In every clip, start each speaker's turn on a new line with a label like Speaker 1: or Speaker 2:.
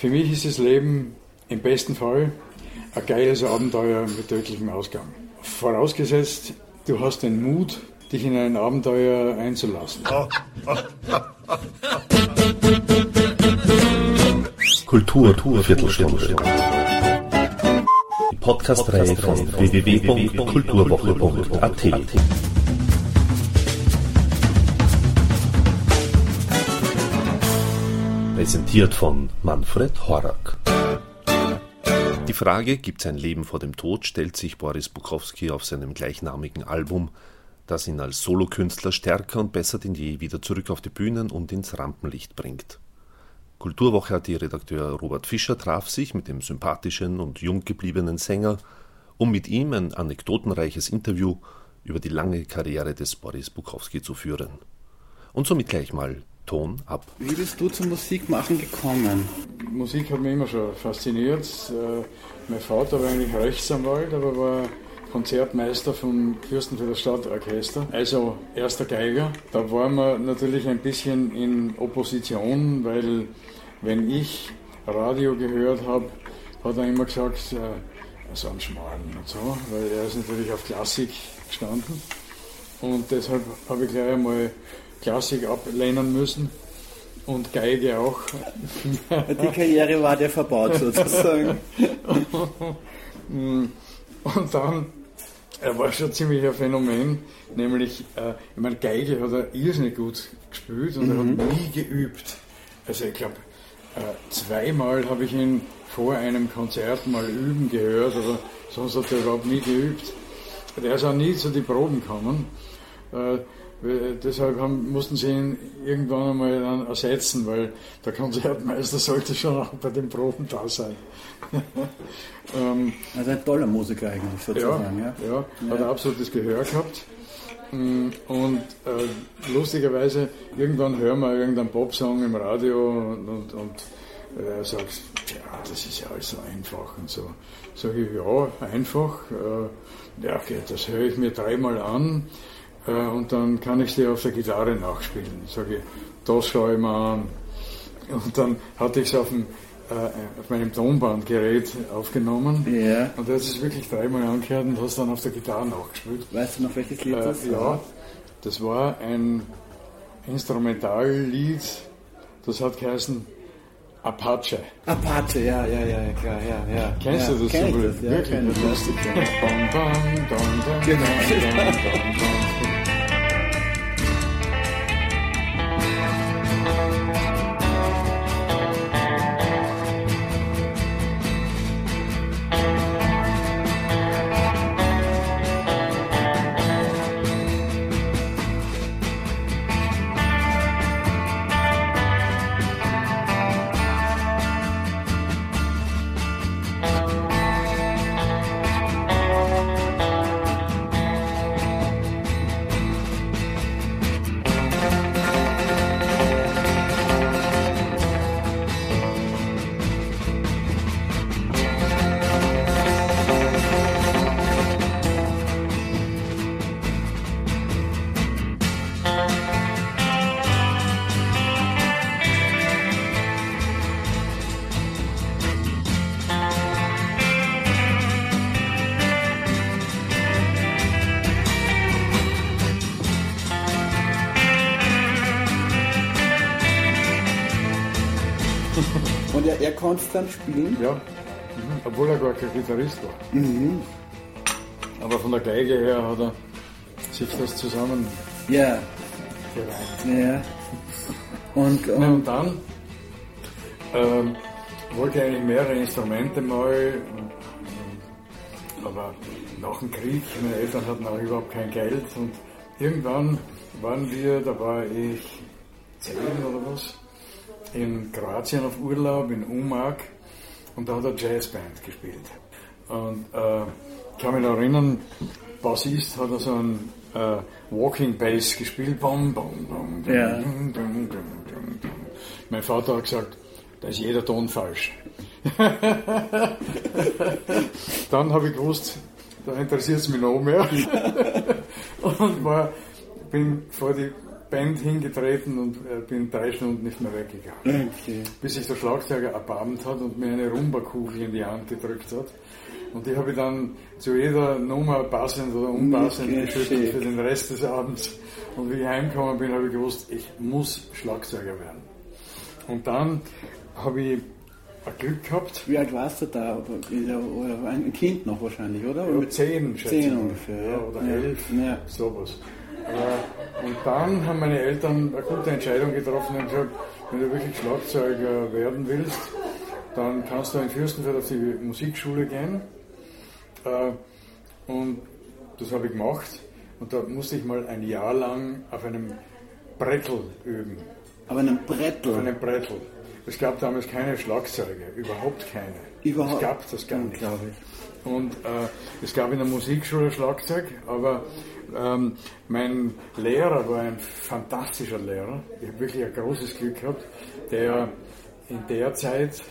Speaker 1: Für mich ist das Leben im besten Fall ein geiles Abenteuer mit tödlichem Ausgang. Vorausgesetzt, du hast den Mut, dich in ein Abenteuer einzulassen.
Speaker 2: Kultur, Kultur Viertelstunde. Die Podcast-Reihe von www.kulturwoche.at. Präsentiert von Manfred Horak. Die Frage, gibt es ein Leben vor dem Tod, stellt sich Boris Bukowski auf seinem gleichnamigen Album, das ihn als Solokünstler stärker und besser denn je wieder zurück auf die Bühnen und ins Rampenlicht bringt. Kulturwoche AT Redakteur Robert Fischer traf sich mit dem sympathischen und jung gebliebenen Sänger, um mit ihm ein anekdotenreiches Interview über die lange Karriere des Boris Bukowski zu führen. Und somit gleich mal Ton ab.
Speaker 3: Wie bist du zum Musikmachen gekommen?
Speaker 1: Musik hat mich immer schon fasziniert. Äh, mein Vater war eigentlich Rechtsanwalt, aber war Konzertmeister vom Fürstenfelder Stadtorchester, also erster Geiger. Da waren wir natürlich ein bisschen in Opposition, weil wenn ich Radio gehört habe, hat er immer gesagt, äh, so ein Schmarrn und so, weil er ist natürlich auf Klassik gestanden. Und deshalb habe ich gleich einmal Klassik ablehnen müssen und Geige auch.
Speaker 3: Die Karriere war dir verbaut sozusagen.
Speaker 1: und dann, er war schon ziemlich ein Phänomen, nämlich, äh, ich meine, Geige hat er irrsinnig gut gespielt und mhm. er hat nie geübt. Also ich glaube, äh, zweimal habe ich ihn vor einem Konzert mal üben gehört, aber sonst hat er überhaupt nie geübt. Der ist auch nie zu den Proben gekommen. Äh, Deshalb haben, mussten sie ihn irgendwann einmal dann ersetzen, weil der Konzertmeister sollte schon auch bei den Proben da sein.
Speaker 3: ähm, also ein toller Musiker eigentlich sozusagen.
Speaker 1: Ja, ja, ja. hat absolutes Gehör gehabt. Mm, und äh, lustigerweise, irgendwann hören wir irgendeinen Popsong im Radio und, und, und äh, er sagt, ja, das ist ja alles so einfach und so. Sag ich, ja, einfach. Äh, ja, okay, das höre ich mir dreimal an äh, und dann kann ich sie auf der Gitarre nachspielen. Sage ich, das schaue ich mir an. Und dann hatte ich es auf, äh, auf meinem Tonbandgerät aufgenommen.
Speaker 3: Ja.
Speaker 1: Und das ist wirklich dreimal angehört und hast dann auf der Gitarre nachgespielt.
Speaker 3: Weißt du noch, welches Lied das
Speaker 1: äh, Ja, das war ein Instrumentallied, das hat geheißen Apache.
Speaker 3: Apache, ja, ja, ja, klar, ja, ja.
Speaker 1: Kennst
Speaker 3: ja,
Speaker 1: du das?
Speaker 3: Kenn
Speaker 1: so
Speaker 3: ich das, ja,
Speaker 1: Wirklich, das lustig. Bam, bam, dam, dam,
Speaker 3: Genau. Dann spielen?
Speaker 1: Ja, mhm. obwohl er gar kein Gitarrist war.
Speaker 3: Mhm.
Speaker 1: Aber von der Geige her hat er sich das zusammen
Speaker 3: Ja,
Speaker 1: gereimt.
Speaker 3: ja. Und, und
Speaker 1: und dann ähm, wollte ich eigentlich mehrere Instrumente mal, aber nach dem Krieg, meine Eltern hatten auch überhaupt kein Geld und irgendwann waren wir, da war ich zehn oder was, in Kroatien auf Urlaub, in Umag und da hat er Jazzband gespielt. Und äh, ich kann mich noch erinnern, Bassist hat er so einen äh, Walking Bass gespielt. Bum, bum, bum, dum,
Speaker 3: Ja.
Speaker 1: Mein Vater hat gesagt, da ist jeder Ton falsch. Dann habe ich gewusst, da interessiert es mich noch mehr. und war, bin vor die Band hingetreten und äh, bin drei Stunden nicht mehr weggegangen. Okay. Bis sich der Schlagzeuger erbarmt hat und mir eine Rumba-Kugel in die Hand gedrückt hat. Und die habe ich dann zu jeder Nummer passend oder unpassend okay, geschüttet für den Rest des Abends. Und wie ich heimgekommen bin, habe ich gewusst, ich muss Schlagzeuger werden. Und dann habe ich Glück gehabt.
Speaker 3: Wie alt warst du da? Oder ein Kind noch wahrscheinlich, oder?
Speaker 1: Ja, zehn,
Speaker 3: zehn ungefähr.
Speaker 1: Ja, oder elf, ja. sowas. Und dann haben meine Eltern eine gute Entscheidung getroffen und gesagt, wenn du wirklich Schlagzeuger werden willst, dann kannst du in Fürstenfeld auf die Musikschule gehen. Äh, und das habe ich gemacht. Und da musste ich mal ein Jahr lang auf einem Brettel üben.
Speaker 3: Auf einem Brettel?
Speaker 1: Auf einem Brettel. Es gab damals keine Schlagzeuge, überhaupt keine.
Speaker 3: Überhaupt?
Speaker 1: Es gab das gar nicht. Glaube ich. Und äh, es gab in der Musikschule Schlagzeug, aber ähm, mein Lehrer war ein fantastischer Lehrer. Ich habe wirklich ein großes Glück gehabt, der in der Zeit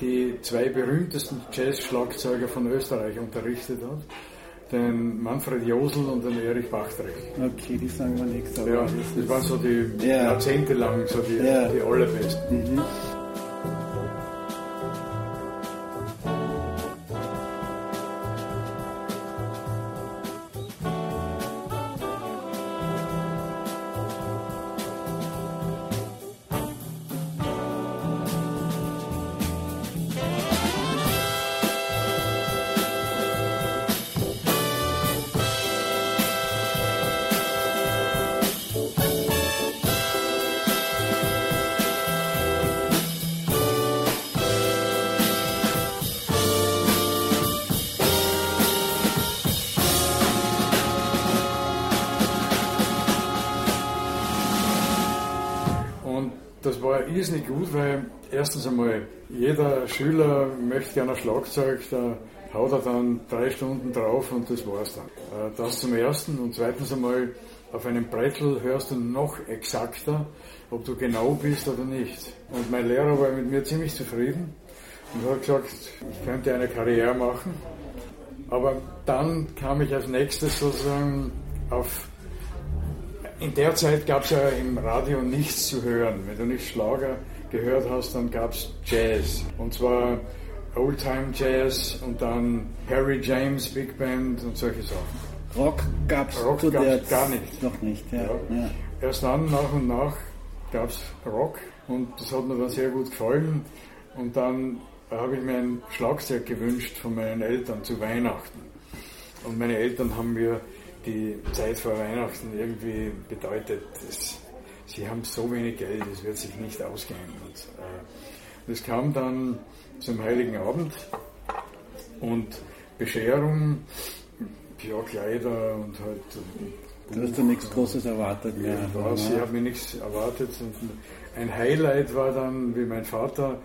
Speaker 1: die zwei berühmtesten Jazz-Schlagzeuger von Österreich unterrichtet hat. Den Manfred Josel und den Erich Bachtrich.
Speaker 3: Okay, die sagen wir nichts.
Speaker 1: Ja, das, das waren so die ja. jahrzehntelang so die, ja. die allerbesten. Mhm. Irrsinnig gut, weil erstens einmal jeder Schüler möchte gerne Schlagzeug, da haut er dann drei Stunden drauf und das war's dann. Äh, das zum Ersten und zweitens einmal auf einem Brettel hörst du noch exakter, ob du genau bist oder nicht. Und mein Lehrer war mit mir ziemlich zufrieden und hat gesagt, ich könnte eine Karriere machen. Aber dann kam ich als nächstes sozusagen auf in der Zeit gab es ja im Radio nichts zu hören. Wenn du nicht Schlager gehört hast, dann gab es Jazz. Und zwar Oldtime Jazz und dann Harry James Big Band und solche Sachen.
Speaker 3: Rock gab es
Speaker 1: Rock gab's gar nicht.
Speaker 3: Noch nicht, ja. ja.
Speaker 1: ja. Erst dann, nach und nach, gab es Rock und das hat mir dann sehr gut gefallen. Und dann habe ich mir ein Schlagzeug gewünscht von meinen Eltern zu Weihnachten. Und meine Eltern haben mir die Zeit vor Weihnachten irgendwie bedeutet, sie haben so wenig Geld, es wird sich nicht ausgehen. Und, äh, das kam dann zum Heiligen Abend und Bescherung, ja, Kleider und halt.
Speaker 3: Du hast ja nichts Großes erwartet.
Speaker 1: Ja, was, ich habe mir nichts erwartet. Und ein Highlight war dann, wie mein Vater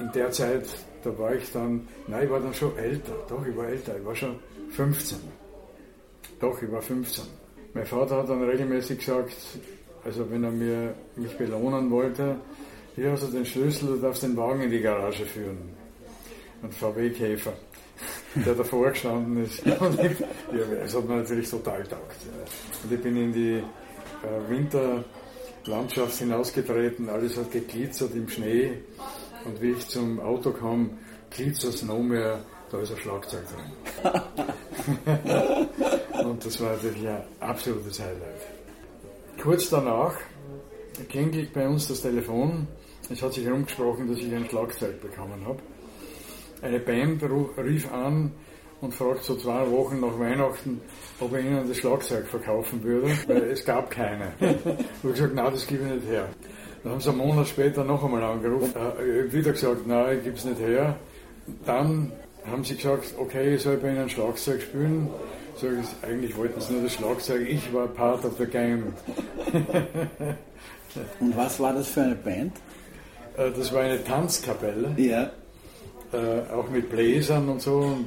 Speaker 1: in der Zeit, da war ich dann, nein, ich war dann schon älter, doch, ich war älter, ich war schon 15. Doch, ich war 15. Mein Vater hat dann regelmäßig gesagt, also wenn er mir, mich belohnen wollte, hier hast du den Schlüssel, du darfst den Wagen in die Garage führen. Ein VW-Käfer, der davor gestanden ist. Und ich, ja, es hat mir natürlich total taugt. Und ich bin in die äh, Winterlandschaft hinausgetreten, alles hat geglitzert im Schnee. Und wie ich zum Auto kam, glitzert es noch mehr, da ist ein Schlagzeug drin. Und das war natürlich ein absolutes Highlight. Kurz danach klingelt bei uns das Telefon. Es hat sich herumgesprochen, dass ich ein Schlagzeug bekommen habe. Eine Band rief an und fragt so zwei Wochen nach Weihnachten, ob er ihnen das Schlagzeug verkaufen würde, weil es gab keine. Ich habe gesagt, nein, das gebe ich nicht her. Dann haben sie einen Monat später noch einmal angerufen, äh, wieder gesagt, nein, ich gebe es nicht her. Dann haben sie gesagt, okay, ich soll bei ihnen Schlagzeug spielen. Ich, eigentlich wollten sie nur das Schlagzeug, ich war part of the game.
Speaker 3: Und was war das für eine Band?
Speaker 1: Äh, das war eine Tanzkapelle.
Speaker 3: Ja.
Speaker 1: Äh, auch mit Bläsern und so.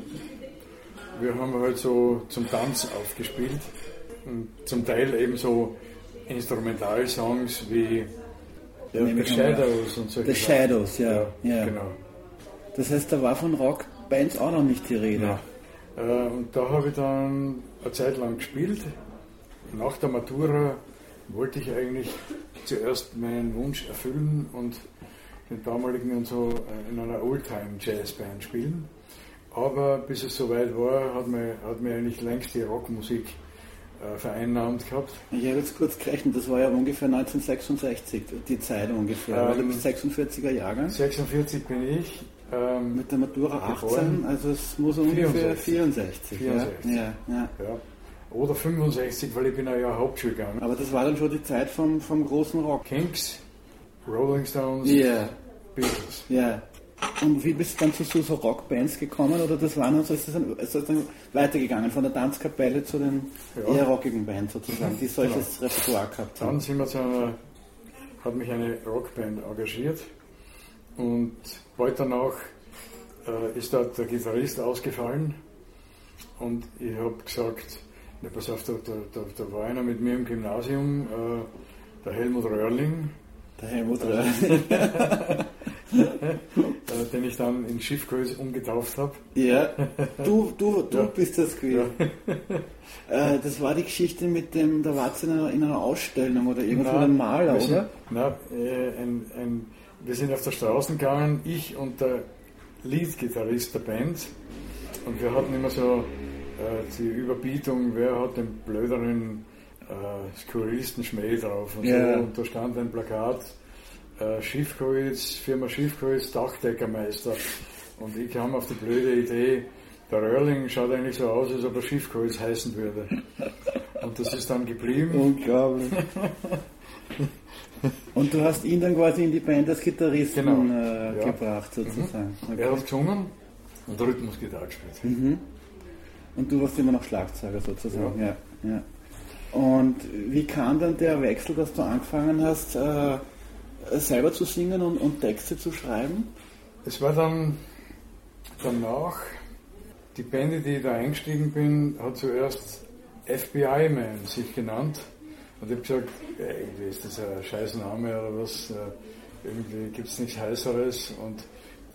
Speaker 1: Wir haben halt so zum Tanz aufgespielt. Und zum Teil eben so Instrumentalsongs wie
Speaker 3: ja, The Shadows und so. The Shadows, ja. ja. ja. Genau. Das heißt, da war von Rockbands auch noch nicht die Rede. Ja.
Speaker 1: Äh, und da habe ich dann eine Zeit lang gespielt. Nach der Matura wollte ich eigentlich zuerst meinen Wunsch erfüllen und den damaligen und so in einer Oldtime-Jazzband spielen. Aber bis es soweit war, hat mir, hat mir eigentlich längst die Rockmusik äh, vereinnahmt gehabt.
Speaker 3: Ich habe jetzt kurz gerechnet, das war ja ungefähr 1966, die Zeit ungefähr. Ähm, du bist 46er Jahrgang?
Speaker 1: 46 bin ich.
Speaker 3: Ähm, Mit der Matura 18, also es muss ungefähr 64.
Speaker 1: 64, 64. Ja, ja, ja. Oder 65, weil ich bin ja Hauptschule gegangen.
Speaker 3: Aber das war dann schon die Zeit vom, vom großen Rock.
Speaker 1: Kinks, Rolling Stones,
Speaker 3: yeah.
Speaker 1: Beatles.
Speaker 3: Ja. Und wie bist du dann zu so Rockbands gekommen oder das war dann so, ist das dann, ist das dann weitergegangen von der Tanzkapelle zu den ja. eher rockigen Bands sozusagen, die solches genau. Repertoire gehabt
Speaker 1: haben? Dann sind wir zu einer, hat mich eine Rockband engagiert und bald danach äh, ist dort der Gitarrist ausgefallen und ich habe gesagt, ja, pass auf, da, da, da, war einer mit mir im Gymnasium, äh, der Helmut Röhrling.
Speaker 3: Der Helmut Röhrling.
Speaker 1: Äh, den ich dann in Schiffgröße umgetauft habe.
Speaker 3: Ja, du, du, du ja. bist das gewesen. Ja. Äh, das war die Geschichte mit dem, da war es in einer, in einer Ausstellung oder irgendwo ein Maler, oder?
Speaker 1: Na, äh, ein, ein, wir sind auf der Straße gegangen, ich und der Lead-Gitarrist der Band. Und wir hatten immer so äh, die Überbietung, wer hat den blöderen, äh, skurrilsten Schmäh drauf. Und, ja. so, und da stand ein Plakat, äh, Schiffkreuz, Firma Schiffkreuz, Dachdeckermeister. Und ich kam auf die blöde Idee, der Röhrling schaut eigentlich so aus, als ob er Schiffkreuz heißen würde. Und das ist dann geblieben.
Speaker 3: Unglaublich. Und du hast ihn dann quasi in die Band als Gitarristen genau. äh, ja. gebracht, sozusagen.
Speaker 1: Mhm. Okay. Er hat gesungen und Rhythmusgitarre gespielt.
Speaker 3: Mhm. Und du warst immer noch Schlagzeuger sozusagen, ja. ja. ja. Und wie kam dann der Wechsel, dass du angefangen hast, äh, selber zu singen und, und, Texte zu schreiben?
Speaker 1: Es war dann danach, die Band, die ich da eingestiegen bin, hat zuerst FBI Man sich genannt. Und ich habe gesagt, ja, irgendwie ist das ein scheiß Name oder was, äh, irgendwie gibt es nichts Heißeres. Und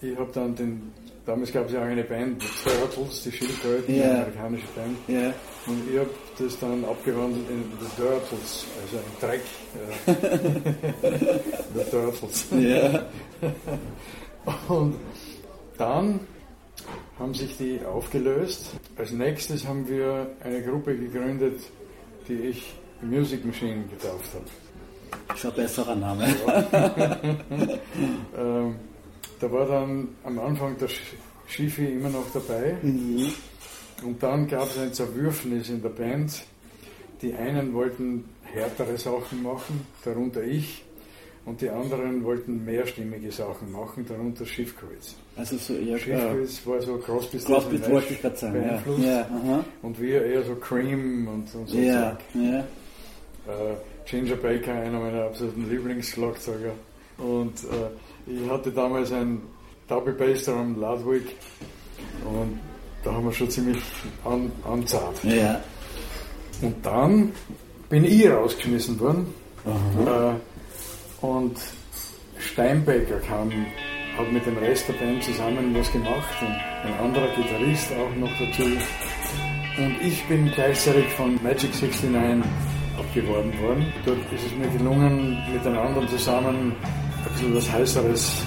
Speaker 1: ich habe dann den Damals gab es ja auch eine Band, The Turtles, die Schildkröten, yeah. eine amerikanische Band.
Speaker 3: Yeah.
Speaker 1: Und ich habe das dann abgewandelt in The Turtles, also ein Dreck. The Turtles.
Speaker 3: Yeah.
Speaker 1: Und dann haben sich die aufgelöst. Als nächstes haben wir eine Gruppe gegründet, die ich Music Machine getauft habe.
Speaker 3: Schon besserer Name.
Speaker 1: ähm, da war dann am Anfang der Schiffi immer noch dabei. Mhm. Und dann gab es ein Zerwürfnis in der Band. Die einen wollten härtere Sachen machen, darunter ich. Und die anderen wollten mehrstimmige Sachen machen, darunter Schiffkreuz.
Speaker 3: Also so eher
Speaker 1: Schiffkreuz war so Crosby,
Speaker 3: Crosby wollte ich gerade sagen, beeinflusst. Ja.
Speaker 1: Ja, und wir eher so Cream und, und so.
Speaker 3: Ja, ja.
Speaker 1: Äh, Ginger Baker, einer meiner absoluten Lieblingsschlagzeuger. Und äh, ich hatte damals ein Double Bass Drum Ludwig und da haben wir schon ziemlich an, anzahlt.
Speaker 3: Ja.
Speaker 1: Und dann bin ich rausgeschmissen worden äh, und Steinbecker kam, hat mit dem Rest der Band zusammen was gemacht und ein anderer Gitarrist auch noch dazu. Und ich bin gleichzeitig von Magic 69 abgeworben worden. Dort ist es mir gelungen, mit den anderen zusammen ein bisschen was Heißeres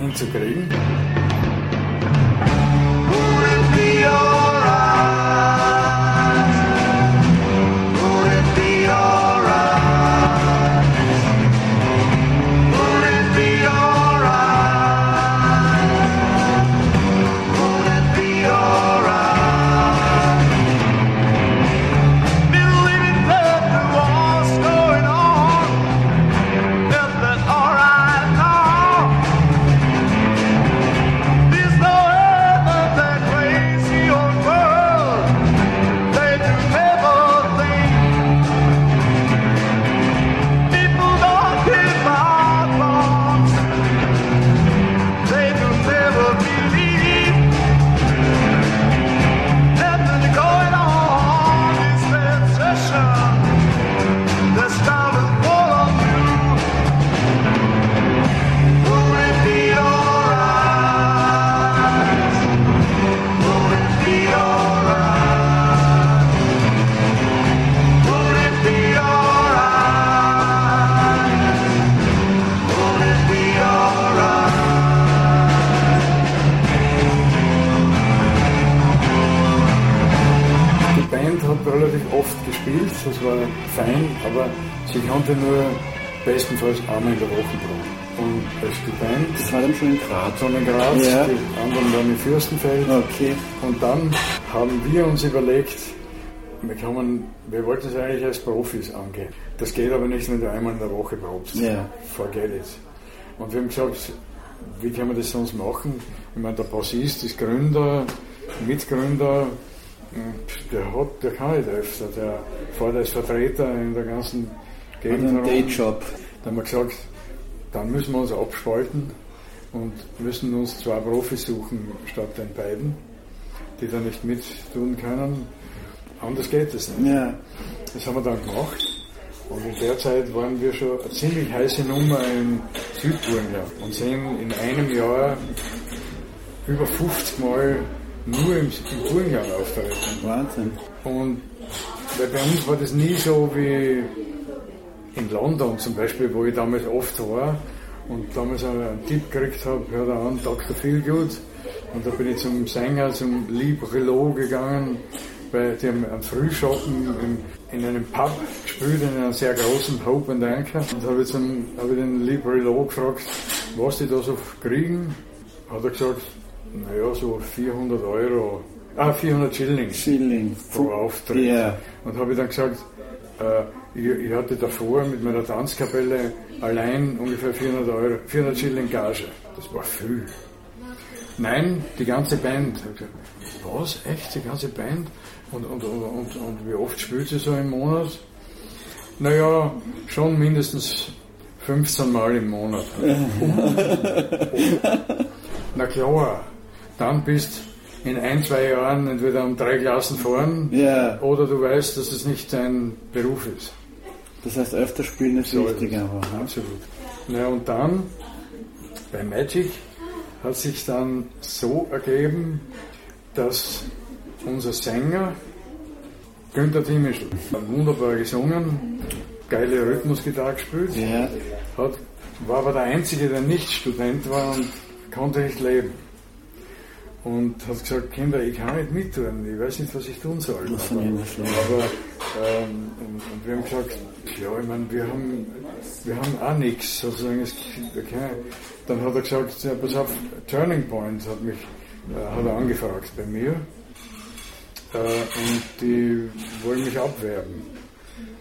Speaker 1: hinzukriegen. relativ
Speaker 3: schon in Graz. Ja.
Speaker 1: die anderen waren in Fürstenfeld.
Speaker 3: Okay.
Speaker 1: Und dann haben wir uns überlegt, wir, kommen, wir wollten es eigentlich als Profis angehen. Das geht aber nicht, wenn du einmal in der Woche probst.
Speaker 3: Ja.
Speaker 1: Forget it. Und wir haben gesagt, wie kann man das sonst machen? Ich meine, der Bassist ist Gründer, Mitgründer, der, hat, der kann nicht öfter, der fährt als Vertreter in der ganzen Gegend herum.
Speaker 3: Dayjob.
Speaker 1: Da haben wir gesagt, dann müssen wir uns abspalten und müssen uns zwei Profis suchen statt den beiden, die da nicht mit tun können. Anders geht es nicht.
Speaker 3: Ja.
Speaker 1: Das haben wir dann gemacht. Und in der Zeit waren wir schon eine ziemlich heiße Nummer in Südburgenland und sind in einem Jahr über 50 Mal nur im, im Burgenland auftreten.
Speaker 3: Wahnsinn.
Speaker 1: Und bei uns war das nie so wie in London zum Beispiel, wo ich damals oft war und damals einen, einen Tipp gekriegt habe, hör da an, Dr. Feelgood. Und da bin ich zum Sänger, zum Librelo gegangen, die haben einen Frühschoppen in, in einem Pub gespielt, in einem sehr großen Hope and Anchor. Und habe ich, zum, hab ich den Librelo gefragt, was die da so kriegen. Hat er gesagt, naja, so 400 Euro, ah, 400 Schilling
Speaker 3: Schilling.
Speaker 1: pro Auftritt.
Speaker 3: Ja.
Speaker 1: Und habe ich dann gesagt, ich, ich hatte davor mit meiner Tanzkapelle allein ungefähr 400 Euro, 400 Schilling Gage. Das war viel. Nein, die ganze Band. Was? Echt? Die ganze Band? Und, und, und, und, wie oft spielt sie so im Monat? Naja, schon mindestens 15 Mal im Monat. Na klar, dann bist in ein, zwei Jahren entweder um drei Klassen vorn
Speaker 3: Ja.
Speaker 1: oder du weißt, dass es nicht dein Beruf ist.
Speaker 3: Das heißt, öfter spielen ist
Speaker 1: So
Speaker 3: wichtig
Speaker 1: ist
Speaker 3: einfach. Ne?
Speaker 1: Absolut. Na und dann bei Magic hat sich dann so ergeben, dass unser Sänger Günther Timischl hat wunderbar gesungen, geile Rhythmusgitarre gespielt,
Speaker 3: Ja.
Speaker 1: hat, war aber der Einzige, der nicht Student war und konnte nicht leben. Und hat gesagt, Kinder, ich kann nicht mittun, ich weiß nicht, was ich tun soll.
Speaker 3: Schlimm.
Speaker 1: aber ähm, und, und wir haben gesagt, ja, ich meine, wir haben, wir haben auch nichts, sozusagen. Es, okay. Dann hat er gesagt, ja, pass auf, Turning Point hat mich, äh, hat er angefragt bei mir. Äh, und die wollen mich abwerben.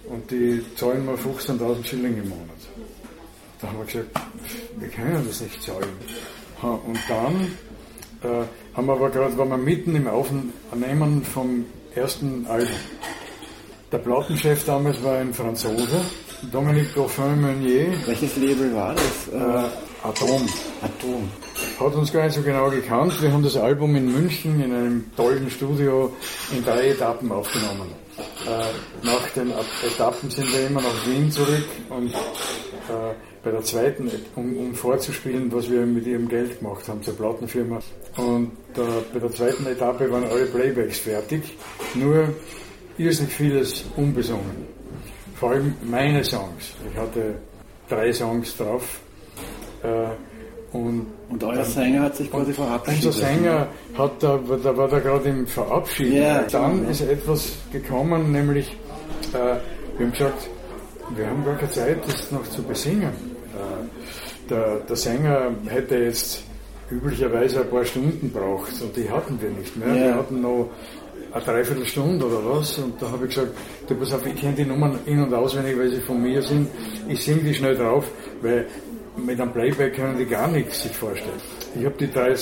Speaker 1: Und die zahlen mir 15.000 Schilling im Monat. Da haben wir gesagt, wir können das nicht zahlen. Und dann äh, haben wir aber gerade, waren wir mitten im Aufnehmen vom ersten Album. Der Plattenchef damals war ein Franzose, Dominique Dauphin-Meunier,
Speaker 3: Welches Label war das? Äh,
Speaker 1: äh, Atom.
Speaker 3: Atom.
Speaker 1: Hat uns gar nicht so genau gekannt. Wir haben das Album in München in einem tollen Studio in drei Etappen aufgenommen. Äh, nach den Etappen sind wir immer nach Wien zurück und äh, bei der zweiten, um, um vorzuspielen, was wir mit ihrem Geld gemacht haben zur Plattenfirma. Und äh, bei der zweiten Etappe waren alle Playbacks fertig, nur irrsinnig vieles unbesungen. Vor allem meine Songs. Ich hatte drei Songs drauf. Äh, und
Speaker 3: Und euer Sänger hat sich quasi verabschiedet.
Speaker 1: unser Sänger hat da, da war da gerade im Verabschieden.
Speaker 3: Ja,
Speaker 1: Dann ist etwas gekommen, nämlich äh, wir haben gesagt, wir haben gar keine Zeit, das noch zu besingen. Äh, der, der Sänger hätte jetzt üblicherweise ein paar Stunden braucht und die hatten wir nicht mehr.
Speaker 3: Ja.
Speaker 1: Wir hatten noch eine Dreiviertelstunde oder was und da habe ich gesagt, du pass auf, ich kenne die Nummern in- und auswendig, weil sie von mir sind. Ich singe die schnell drauf, weil mit einem Playback können die gar nichts sich vorstellen. Ich habe die drei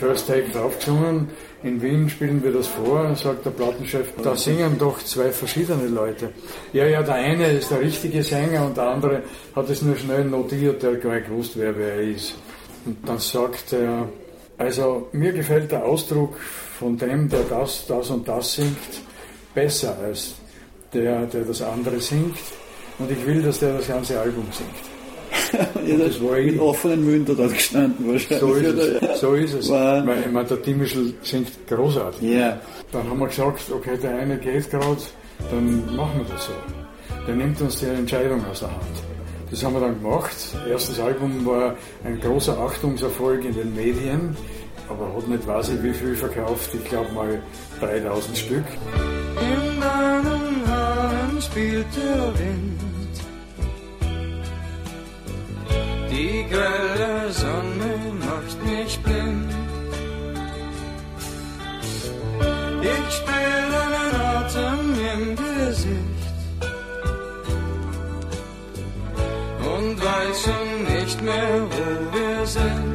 Speaker 1: First Take draufgesungen. In Wien spielen wir das vor, sagt der Plattenchef, da singen doch zwei verschiedene Leute. Ja, ja, der eine ist der richtige Sänger und der andere hat es nur schnell notiert, der hat gar nicht gewusst, wer wer ist. Und dann sagt er, also mir gefällt der Ausdruck von dem, der das, das und das singt, besser als der, der das andere singt. Und ich will, dass der das ganze Album singt.
Speaker 3: Ihr
Speaker 1: das
Speaker 3: seid
Speaker 1: war
Speaker 3: mit offenen Mündern dort gestanden wahrscheinlich.
Speaker 1: So ist es. So ist es.
Speaker 3: War-
Speaker 1: Weil, ich meine, der Timischl singt großartig.
Speaker 3: Ja.
Speaker 1: Dann haben wir gesagt, okay, der eine geht gerade, dann machen wir das so. Der nimmt uns die Entscheidung aus der Hand. Das haben wir dann gemacht. Erstes Album war ein großer Achtungserfolg in den Medien, aber hat nicht weiß ich wie viel verkauft. Ich glaube mal 3000 Stück.
Speaker 4: In deine spielt der Wind. Die grelle Sonne macht mich blind. Ich spüre deinen Atem im Gesicht weiß schon nicht mehr, wo wir sind.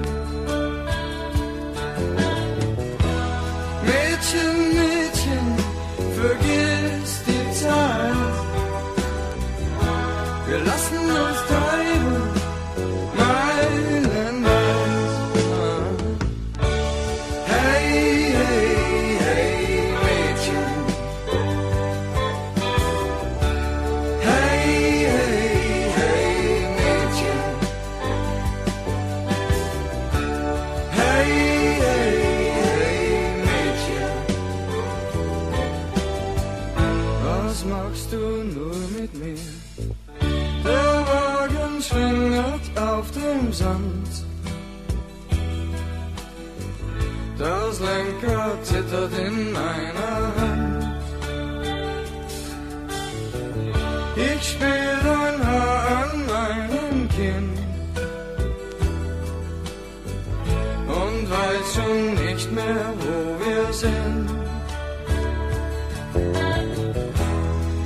Speaker 4: Sind.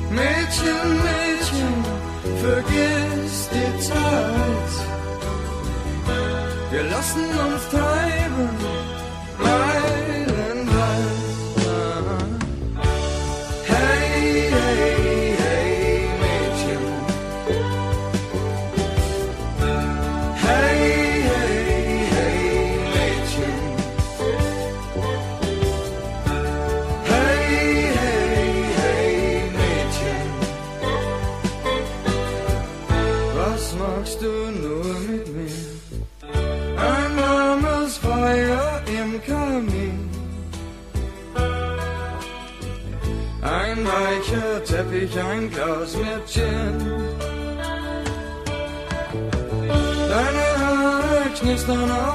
Speaker 4: Mädchen, Mädchen, vergiss die Zeit. Wir lassen uns treiben, Teppich, ein Glas mit Gin. Deine Haare knistern auf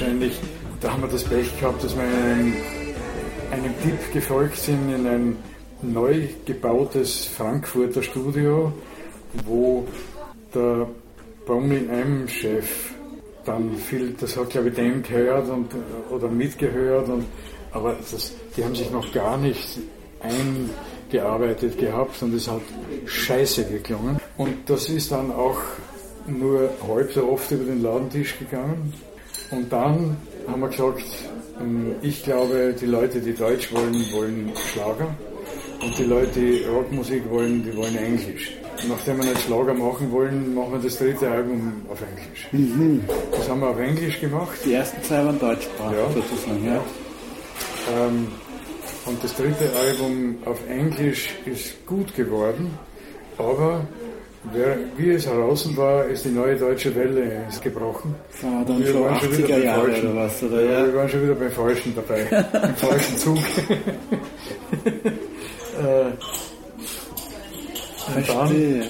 Speaker 1: wahrscheinlich, da haben wir das Pech gehabt, dass wir einem, einem Tipp gefolgt sind in ein neu gebautes Frankfurter Studio, wo der Bonnie M-Chef dann viel, das hat glaube ich dem gehört und, oder mitgehört, und, aber das, die haben sich noch gar nicht eingearbeitet gehabt und es hat scheiße geklungen. Und das ist dann auch nur halb so oft über den Ladentisch gegangen. Und dann haben wir gesagt, ähm, ich glaube, die Leute, die Deutsch wollen, wollen Schlager. Und die Leute, die Rockmusik wollen, die wollen Englisch. Und nachdem wir nicht Schlager machen wollen, machen wir das dritte Album auf Englisch. Das haben wir auf Englisch gemacht.
Speaker 3: Die ersten zwei waren deutschsprachig
Speaker 1: Ja.
Speaker 3: sozusagen. Ja.
Speaker 1: Ähm, und das dritte Album auf Englisch ist gut geworden, aber wie es heraus war, ist die neue deutsche Welle gebrochen.
Speaker 3: War dann
Speaker 1: Wir
Speaker 3: schon
Speaker 1: waren schon wieder
Speaker 3: 80er
Speaker 1: beim
Speaker 3: Jahre
Speaker 1: Falschen.
Speaker 3: oder was, oder?
Speaker 1: Ja,
Speaker 3: Ja.
Speaker 1: wir waren schon wieder beim Falschen dabei, im falschen Zug. äh, und dann,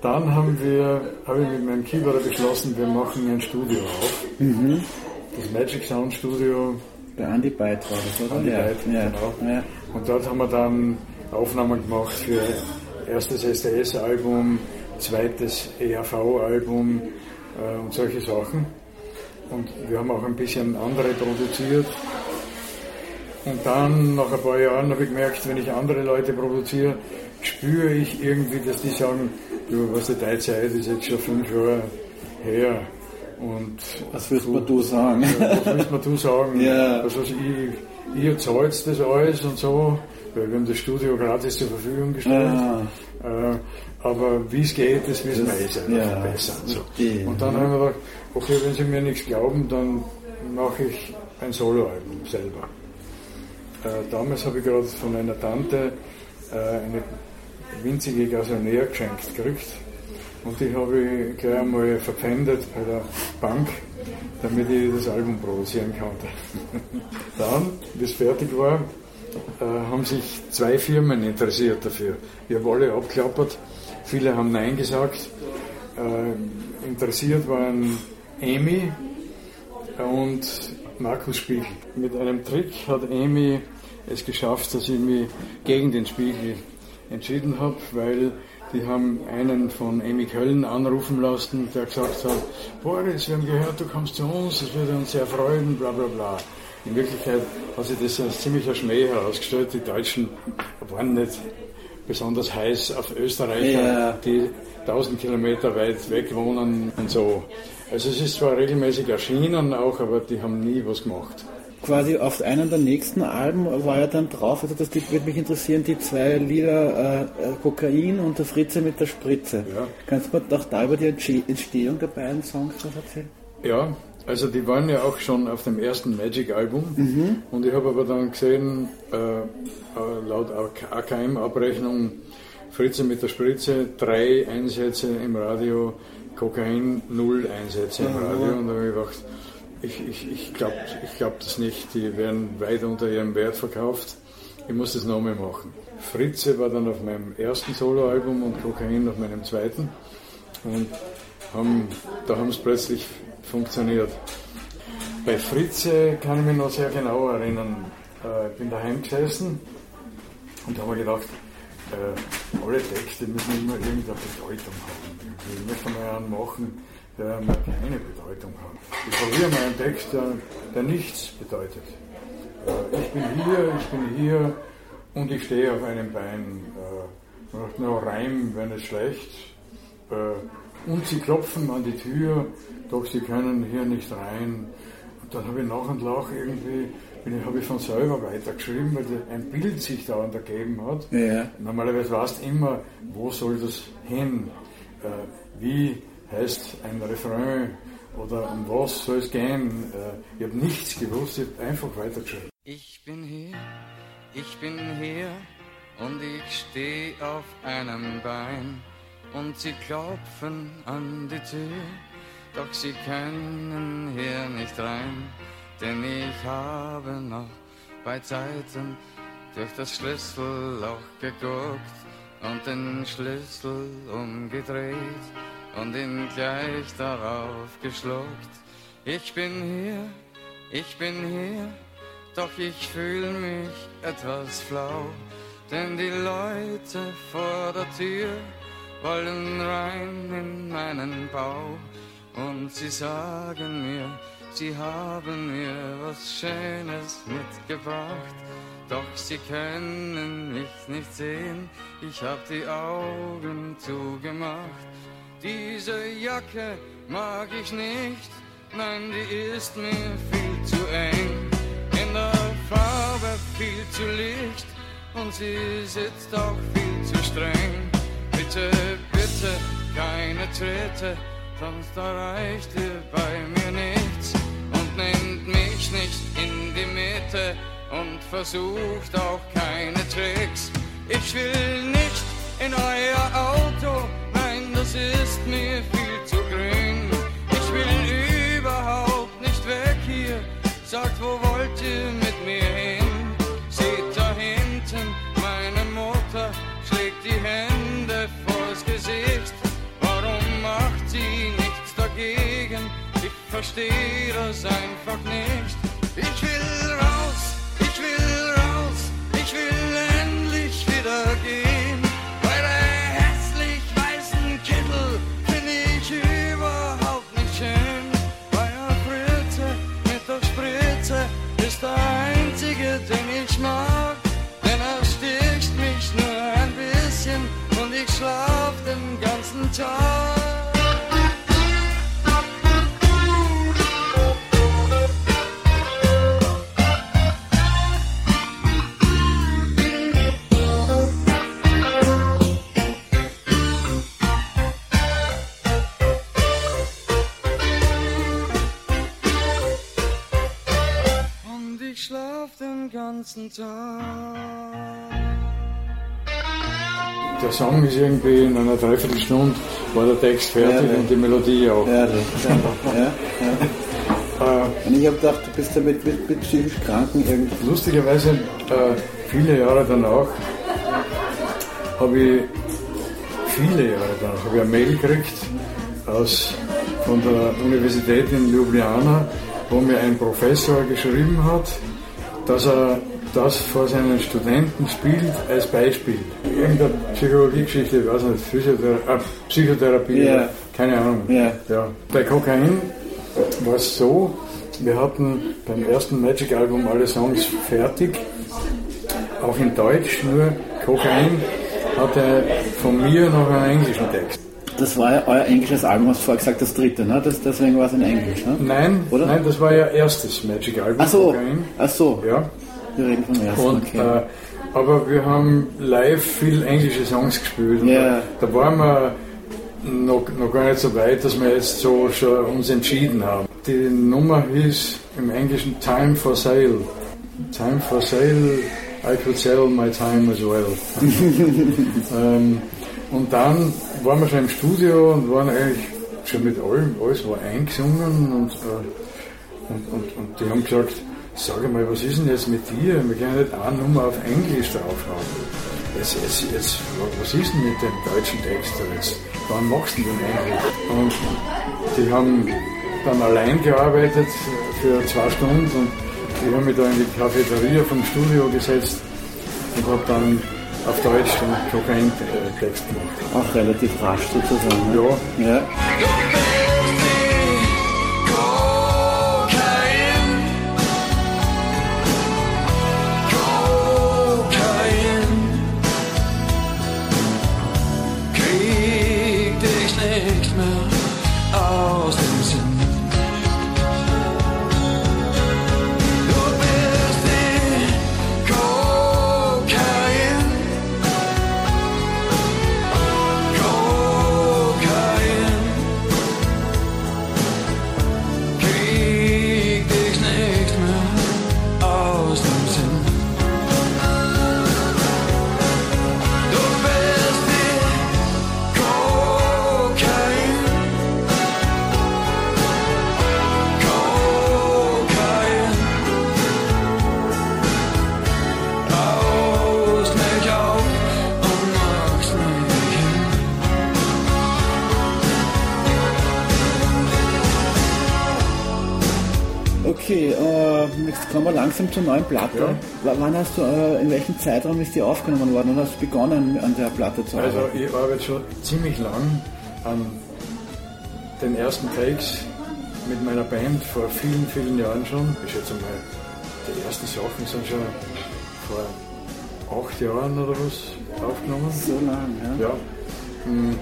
Speaker 1: dann haben wir, habe ich mit meinem Keyboarder beschlossen, wir machen ein Studio auf.
Speaker 3: Mhm.
Speaker 1: Das Magic Sound Studio
Speaker 3: Bei Andy Byte war das, oder?
Speaker 1: Andy
Speaker 3: ja.
Speaker 1: Byte,
Speaker 3: ja.
Speaker 1: genau.
Speaker 3: ja.
Speaker 1: Und dort haben wir dann Aufnahmen gemacht für erstes STS-Album, zweites ERV-Album äh, und solche Sachen. und wir haben auch ein bisschen andere produziert. Und dann, nach ein paar Jahren, habe ich gemerkt, wenn ich andere Leute produziere, spüre ich irgendwie, dass die sagen, du, was die Zeit ist jetzt schon fünf Jahre her. Und
Speaker 3: was willst du, du sagen?
Speaker 1: Ja, was willst du sagen?
Speaker 3: ja.
Speaker 1: Also ich, ihr zahlt das alles und so, weil wir haben das Studio gratis zur Verfügung gestellt. Ah. Äh, aber wie es geht, das wissen das, wir jetzt einfach ja, besser. So. Und dann haben wir gedacht, okay, wenn Sie mir nichts glauben, dann mache ich ein Soloalbum selber. Äh, damals habe ich gerade von einer Tante äh, eine winzige Gasonär geschenkt gekriegt. Und die habe ich gleich einmal verpfändet bei der Bank, damit ich das Album produzieren konnte. Dann, es fertig war, haben sich zwei Firmen interessiert dafür. Ich habe alle abklappert, viele haben Nein gesagt. Äh, interessiert waren Amy und Markus Spiegel. Mit einem Trick hat Amy es geschafft, dass ich mich gegen den Spiegel entschieden habe, weil die haben einen von Amy Köln anrufen lassen, der gesagt hat, Boris, wir haben gehört, du kommst zu uns, das würde uns sehr freuen, bla bla bla. In Wirklichkeit hat sich das als ziemlicher Schmäh herausgestellt. Die Deutschen waren nicht besonders heiß auf Österreicher, ja. die 1000 Kilometer weit weg wohnen und so. Also es ist zwar regelmäßig erschienen auch, aber die haben nie was gemacht
Speaker 3: quasi auf einem der nächsten Alben war er dann drauf, also das würde mich interessieren, die zwei Lieder äh, äh, Kokain und der Fritze mit der Spritze. Ja. Kannst du mir doch da über die Entstehung der beiden Songs was erzählen?
Speaker 1: Ja, also die waren ja auch schon auf dem ersten Magic-Album mhm. und ich habe aber dann gesehen, äh, äh laut AKM-Abrechnung Fritze mit der Spritze, drei Einsätze im Radio, Kokain, null Einsätze im Radio und da habe ich gedacht, ich, ich, ich glaube ich glaub das nicht. Die werden weit unter ihrem Wert verkauft. Ich muss das nochmal machen. Fritze war dann auf meinem ersten Soloalbum und Kokain auf meinem zweiten. Und haben, da haben es plötzlich funktioniert. Bei Fritze kann ich mich noch sehr genau erinnern. Äh, ich bin daheim gesessen und habe mir gedacht, äh, alle Texte müssen immer irgendeine Bedeutung haben. Ich möchte mal einen machen, der keine Bedeutung hat. Ich verliere meinen Text, der, der nichts bedeutet. Äh, ich bin hier, ich bin hier und ich stehe auf einem Bein. Äh, nur Reim wäre nicht schlecht. Äh, und sie klopfen an die Tür, doch sie können hier nicht rein. Und dann habe ich nach und nach irgendwie, habe ich von selber weitergeschrieben, weil ein Bild sich da ergeben hat. Ja. Normalerweise weißt du immer, wo soll das hin? wie heißt ein Refrain oder um was soll es gehen. Äh, ich habe nichts gewusst, ich habe einfach weitergeschrieben.
Speaker 4: Ich bin hier, ich bin hier und ich stehe auf einem Bein und sie klopfen an die Tür, doch sie können hier nicht rein, denn ich habe noch bei Zeiten durch das Schlüsselloch geguckt und den Schlüssel umgedreht und ihn gleich darauf geschluckt. Ich bin hier, ich bin hier, doch ich fühl mich etwas flau, denn die Leute vor der Tür wollen rein in meinen Bau und sie sagen mir, sie haben mir was Schönes mitgebracht. Doch sie können mich nicht sehen, ich hab die Augen zugemacht diese Jacke mag ich nicht, nein, die ist mir viel zu eng. In der Farbe viel zu licht und sie sitzt auch viel zu streng. Bitte, bitte, keine Tritte, sonst erreicht ihr bei mir nichts. Und nehmt mich nicht in die Mitte und versucht auch keine Tricks. Ich will nicht in euer Auto das ist mir viel zu grün. Ich will überhaupt nicht weg hier. Sagt, wo wollt verstehe das einfach nicht. Ich will raus, ich will raus, ich will endlich wieder gehen. Bei der hässlich weißen Kittel bin ich überhaupt nicht schön. Bei der Fritze mit der Spritze ist der einzige, den ich mag.
Speaker 1: Der Song ist irgendwie in einer Dreiviertelstunde war der Text fertig
Speaker 3: Ja,
Speaker 1: und die Melodie auch.
Speaker 3: Ja, das ist ja, ja.
Speaker 1: Äh,
Speaker 3: Und ich habe gedacht, du bist ja mit, mit, mit psychisch Kranken irgendwie.
Speaker 1: lustigerweise, äh, viele Jahre danach, habe ich, viele Jahre danach, habe ich eine Mail gekriegt aus, von der Universität in Ljubljana, wo mir ein Professor geschrieben hat, dass er das vor seinen Studenten spielt als Beispiel. Irgendeine Psychologiegeschichte, ich weiß nicht, Physiothera äh, Psychotherapie, oder keine Ahnung.
Speaker 3: Ja.
Speaker 1: Ja. Bei Kokain war es so, wir hatten beim ersten Magic-Album alle Songs fertig, auch in Deutsch, nur Kokain hatte von mir noch einen englischen Text.
Speaker 3: Das war ja euer englisches Album, hast du vorher gesagt, das dritte, ne? Das, deswegen war es in Englisch, ne?
Speaker 1: Nein,
Speaker 3: Oder?
Speaker 1: nein, das war ja erstes Magic-Album,
Speaker 3: Ach so,
Speaker 1: Kokain.
Speaker 3: ach so,
Speaker 1: Ja.
Speaker 3: Wir reden vom ersten,
Speaker 1: Und,
Speaker 3: okay.
Speaker 1: äh, aber wir haben live viel englische Songs gespielt. Da, da waren wir noch, noch gar nicht so weit, dass wir jetzt so schon uns entschieden haben. Die Nummer hieß im Englischen Time for Sale. Time for Sale, I could sell my time as well. ähm, und dann waren wir schon im Studio und waren eigentlich schon mit allem, alles war eingesungen und, äh, und, und, und die haben gesagt, sag mal, was ist denn jetzt mit dir? Wir können nicht eine Nummer auf Englisch draufhauen. Jetzt, jetzt, jetzt, was ist denn mit dem deutschen Text jetzt? Wann machst du denn den eigentlich? Und die haben dann allein gearbeitet für zwei Stunden und ich habe mich da in die Cafeteria vom Studio gesetzt und habe dann auf Deutsch den Kokain-Text gemacht.
Speaker 3: Auch relativ rasch sozusagen. Ne?
Speaker 1: Ja,
Speaker 3: Ja. Zur neuen Platte.
Speaker 1: Ja.
Speaker 3: Wann hast du, äh, in welchem Zeitraum ist die aufgenommen worden und hast du begonnen an der Platte zu
Speaker 1: Also
Speaker 3: arbeiten?
Speaker 1: ich arbeite schon ziemlich lang an den ersten Takes mit meiner Band vor vielen, vielen Jahren schon. Ich schätze mal, die ersten Sachen sind schon vor acht Jahren oder was aufgenommen.
Speaker 3: so lang, ja?
Speaker 1: Ja. Hm.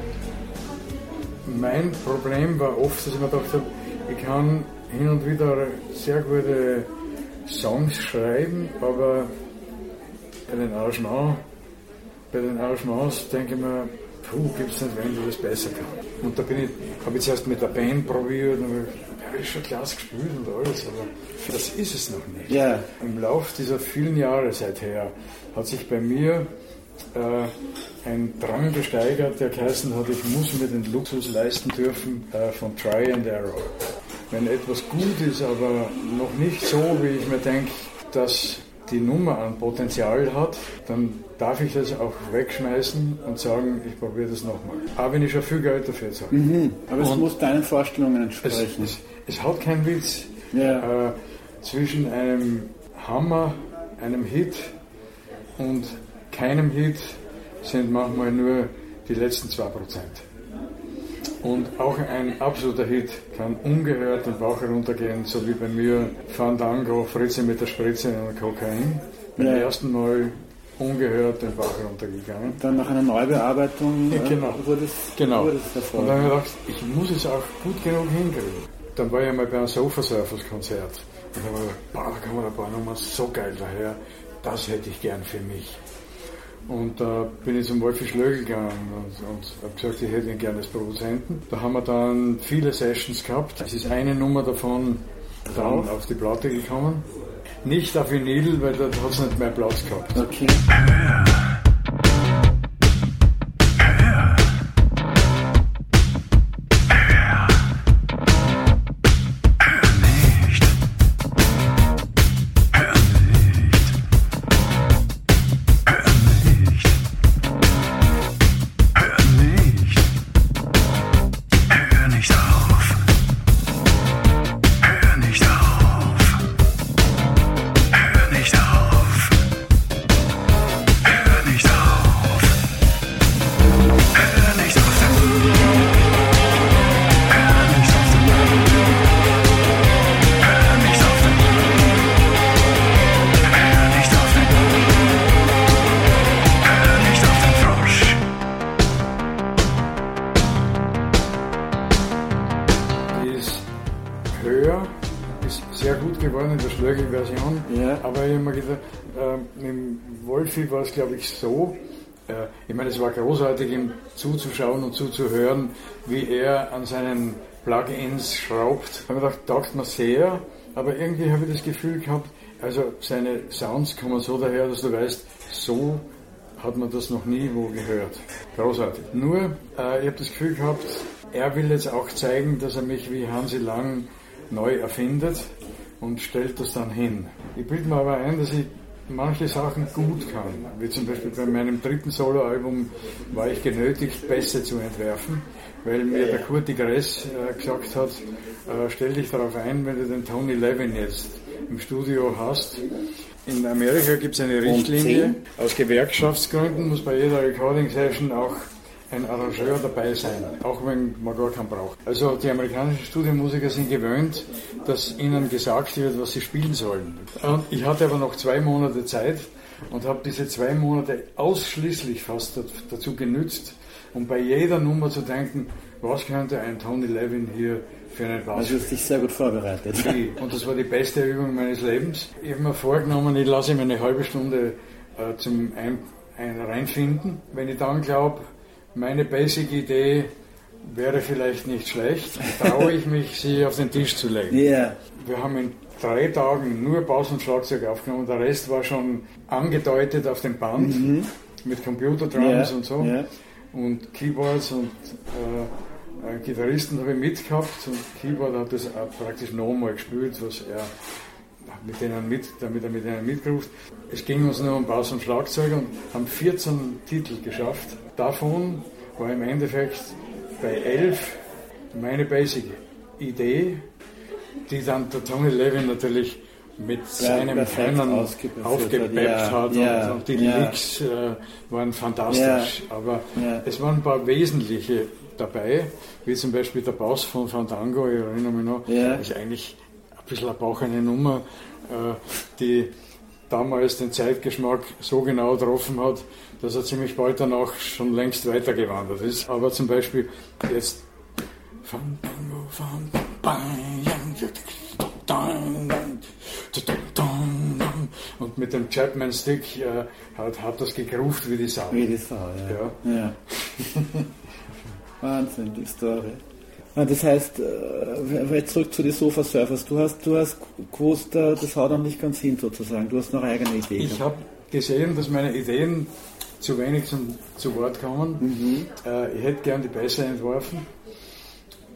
Speaker 1: Mein Problem war oft, dass ich mir gedacht habe, ich kann hin und wieder sehr gute Songs schreiben, aber bei den Arrangements, bei den Arrangements denke ich mir, puh, gibt es nicht wen, der das besser kann. Und da bin ich, habe ich zuerst mit der Band probiert und habe ich schon klasse gespielt und alles, aber das ist es noch nicht.
Speaker 3: Ja.
Speaker 1: Im Lauf dieser vielen Jahre seither hat sich bei mir äh, ein Drang gesteigert, der geheißen hat, ich muss mir den Luxus leisten dürfen äh, von Try and Error. Wenn etwas gut ist, aber noch nicht so, wie ich mir denke, dass die Nummer an Potenzial hat, dann darf ich das auch wegschmeißen und sagen, ich probiere das nochmal. Auch wenn ich schon viel Geld dafür zahle.
Speaker 3: Mhm. Aber es
Speaker 1: Und-
Speaker 3: muss deinen Vorstellungen
Speaker 1: Es,
Speaker 3: entsprechen.
Speaker 1: es, es hat keinen Witz.
Speaker 3: Ja.
Speaker 1: Äh, zwischen einem Hammer, einem Hit und keinem Hit sind manchmal nur die letzten 2%. Und auch ein absoluter Hit kann ungehört den Bauch heruntergehen, so wie bei mir Fandango, Fritze mit der Spritze und Kokain. Beim
Speaker 3: Ja.
Speaker 1: ersten Mal ungehört den Bauch heruntergegangen.
Speaker 3: Dann nach einer Neubearbeitung
Speaker 1: Ja,
Speaker 3: äh,
Speaker 1: genau.
Speaker 3: wurde es,
Speaker 1: Genau.
Speaker 3: wurde es
Speaker 1: Und dann habe ich gedacht, ich muss es auch gut genug hinkriegen. Dann war ich einmal bei einem Sofa Surfers Konzert. Und dann habe ich gedacht, boah, da kommen ein paar Nummern so geil daher. Das hätte ich gern für mich. Und da bin ich zum Wolfi Schlögel gegangen und, und habe gesagt, ich hätte ihn gerne als Produzenten. Da haben wir dann viele Sessions gehabt. Es ist eine Nummer davon dann auf die Platte gekommen. nicht auf Vinyl, weil da hat es nicht mehr Platz gehabt.
Speaker 3: Okay.
Speaker 1: Es, so, äh, ich meine, es war großartig, ihm zuzuschauen und zuzuhören, wie er an seinen Plugins schraubt. Ich habe gedacht, taugt mir sehr, aber irgendwie habe ich das Gefühl gehabt, also seine Sounds kommen so daher, dass du weißt, so hat man das noch nie wo gehört. Großartig. Nur, äh, ich habe das Gefühl gehabt, er will jetzt auch zeigen, dass er mich wie Hansi Lang neu erfindet und stellt das dann hin. Ich bilde mir aber ein, dass ich manche Sachen gut kann. Wie zum Beispiel bei meinem dritten Soloalbum war ich genötigt, Bässe zu entwerfen, weil mir der Kurt Gress äh, gesagt hat, äh, stell dich darauf ein, wenn du den Tony Levin jetzt im Studio hast. In Amerika gibt es eine Richtlinie, aus Gewerkschaftsgründen muss bei jeder Recording Session auch ein Arrangeur dabei sein, auch wenn man gar keinen braucht. Also die amerikanischen Studiomusiker sind gewöhnt, dass ihnen gesagt wird, was sie spielen sollen. Und ich hatte aber noch zwei Monate Zeit und habe diese zwei Monate ausschließlich fast dazu genützt, um bei jeder Nummer zu denken, was könnte ein Tony Levin hier für einen Bass
Speaker 3: Also hast dich sehr gut vorbereitet.
Speaker 1: Und das war die beste Übung meines Lebens. Ich habe mir vorgenommen, ich lasse ihm eine halbe Stunde äh, zum ein, ein reinfinden. Wenn ich dann glaube, meine Basic-Idee wäre vielleicht nicht schlecht. Traue ich mich, sie auf den Tisch zu legen.
Speaker 3: Yeah.
Speaker 1: Wir haben in drei Tagen nur Bass und Schlagzeug aufgenommen. Der Rest war schon angedeutet auf dem Band mhm. mit Computerdrums yeah. und so. Yeah. Und Keyboards und äh, Gitarristen habe ich mitgehabt und Keyboard hat das praktisch nochmal gespielt, was er mit denen mit, damit er mit denen mitgerufen. Es ging uns nur um Bass und Schlagzeug und haben 14 Titel geschafft. Davon war im Endeffekt bei 11 meine Basic-Idee, die dann der Tony Levin natürlich mit ja, seinem Können aufgepeppt ja, hat ja, und, die. Licks äh, waren fantastisch. Aber es waren ein paar wesentliche dabei, wie zum Beispiel der Bass von Fandango, ich erinnere mich noch, ist eigentlich bisschen auch eine Nummer, die damals den Zeitgeschmack so genau getroffen hat, dass er ziemlich bald danach schon längst weitergewandert ist. Aber zum Beispiel jetzt und mit dem Chapman Stick äh, hat, hat das gegruft wie die Sau.
Speaker 3: Wie die Sau, ja. ja. ja. Wahnsinn, die Story. Das heißt, äh, zurück zu den Sofa-Surfers. Du hast, du hast gewusst, äh, das haut noch nicht ganz hin sozusagen. Du hast noch eigene Ideen.
Speaker 1: Ich habe gesehen, dass meine Ideen zu wenig zum, zu Wort kommen. Mhm. Äh, ich hätte gern die Bässe entworfen,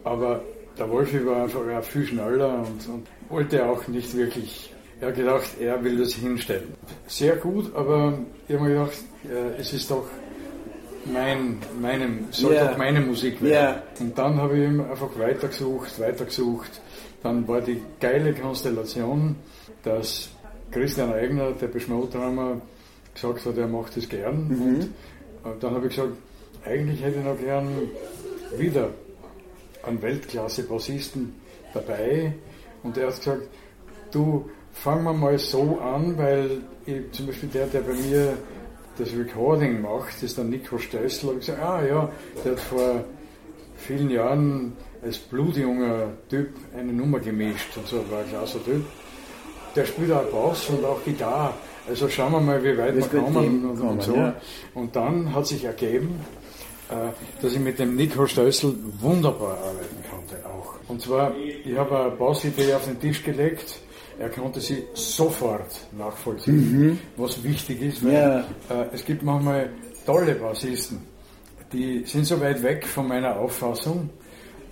Speaker 1: aber der Wolfi war einfach ja, viel schneller und, und wollte auch nicht wirklich er hat gedacht, er will das hinstellen. Sehr gut, aber ich habe mir gedacht, es ist doch mein, meinem, sollte yeah. auch meine Musik werden. Yeah. Und dann habe ich einfach weitergesucht, weitergesucht. Dann war die geile Konstellation, dass Christian Eigner, der Beschmuttheimer, gesagt hat, er macht das gern. Mhm. Und, und dann habe ich gesagt, eigentlich hätte ich noch gern wieder einen Weltklasse-Bassisten dabei. Und er hat gesagt, du, fangen wir mal so an, weil ich, zum Beispiel der, der bei mir das Recording macht, ist der Nico Stössel. Und ich gesagt, ah ja, der hat vor vielen Jahren als blutjunger Typ eine Nummer gemischt und so, war ein klasse Typ. Der spielt auch Bass und auch Gitarre. Also schauen wir mal, wie weit wir kommen und, kommen, so. Ja. Und dann hat sich ergeben, äh, dass ich mit dem Nico Stössel wunderbar arbeiten konnte auch. Und zwar, ich habe eine Bassidee auf den Tisch gelegt, er konnte sie sofort nachvollziehen, mhm. was wichtig ist, weil ja. äh, es gibt manchmal tolle Bassisten, die sind so weit weg von meiner Auffassung,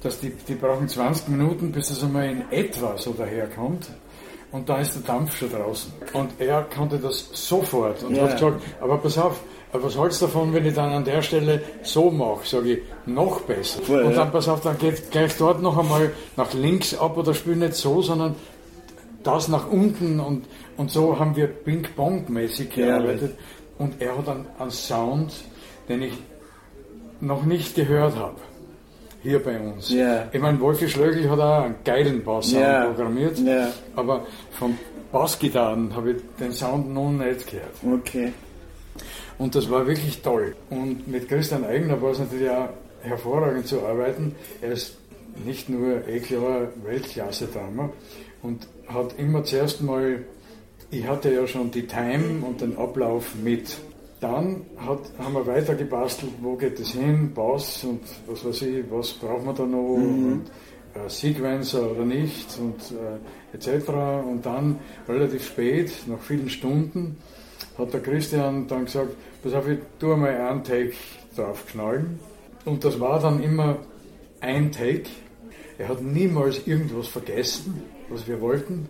Speaker 1: dass die, die brauchen 20 Minuten, bis es einmal in etwa so daherkommt. Und da ist der Dampf schon draußen. Und er konnte das sofort und ja. hat gesagt, aber pass auf, was hältst du davon, wenn ich dann an der Stelle so mache? Sage ich, noch besser. Voll, und dann pass auf, dann geht gleich dort noch einmal nach links ab oder spiel nicht so, sondern das nach unten und, und so haben wir Ping-Pong-mäßig gearbeitet. Ja, und er hat dann einen Sound, den ich noch nicht gehört habe. Hier bei uns. Yeah. Ich meine, Wolfi Schlögl hat auch einen geilen Basssound yeah. programmiert, yeah. aber von Bassgitarren habe ich den Sound noch nicht gehört.
Speaker 3: Okay.
Speaker 1: Und das war wirklich toll. Und mit Christian Eigner war es natürlich auch hervorragend zu arbeiten. Er ist nicht nur eh klar Weltklasse-Drama und hat immer zuerst mal, ich hatte ja schon die Time und den Ablauf mit dann hat, haben wir weiter gebastelt, wo geht es hin, Bass und was weiß ich, was braucht man da noch, mhm. und, äh, Sequencer oder nicht und äh, etc. Und dann relativ spät, nach vielen Stunden, hat der Christian dann gesagt, pass auf, ich tue mal einen Take drauf knallen. Und das war dann immer ein Take. Er hat niemals irgendwas vergessen, was wir wollten.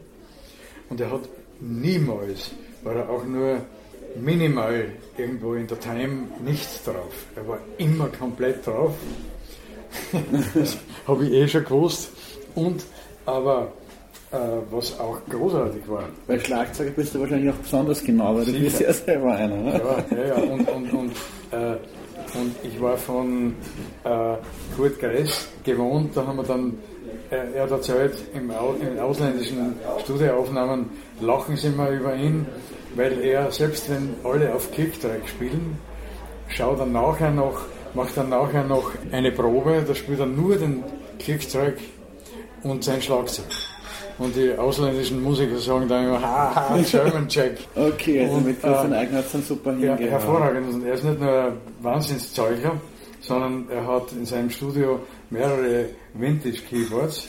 Speaker 1: Und er hat niemals, war er auch nur minimal irgendwo in der Time nicht drauf. Er war immer komplett drauf. das habe ich eh schon gewusst. Und, aber äh, was auch großartig war.
Speaker 3: Bei Schlagzeuger bist du wahrscheinlich auch besonders genau, weil du bist ja selber einer. Ne?
Speaker 1: Ja, ja, ja. Und, und, und, äh, und ich war von äh, Kurt Gress gewohnt, da haben wir dann, er, er hat erzählt, im, in ausländischen Studioaufnahmen lachen sie mal über ihn weil er, selbst wenn alle auf Kicktrack spielen, schaut dann nachher noch, macht dann nachher noch eine Probe, da spielt er nur den Kicktrack und sein Schlagzeug. Und die ausländischen Musiker sagen dann immer, haha, German Jack.
Speaker 3: okay, also und, mit Christian äh, Eigner hat es dann super
Speaker 1: hingehauen. Ja, hervorragend. Und er ist nicht nur ein Wahnsinnszeuger, sondern er hat in seinem Studio mehrere Vintage-Keyboards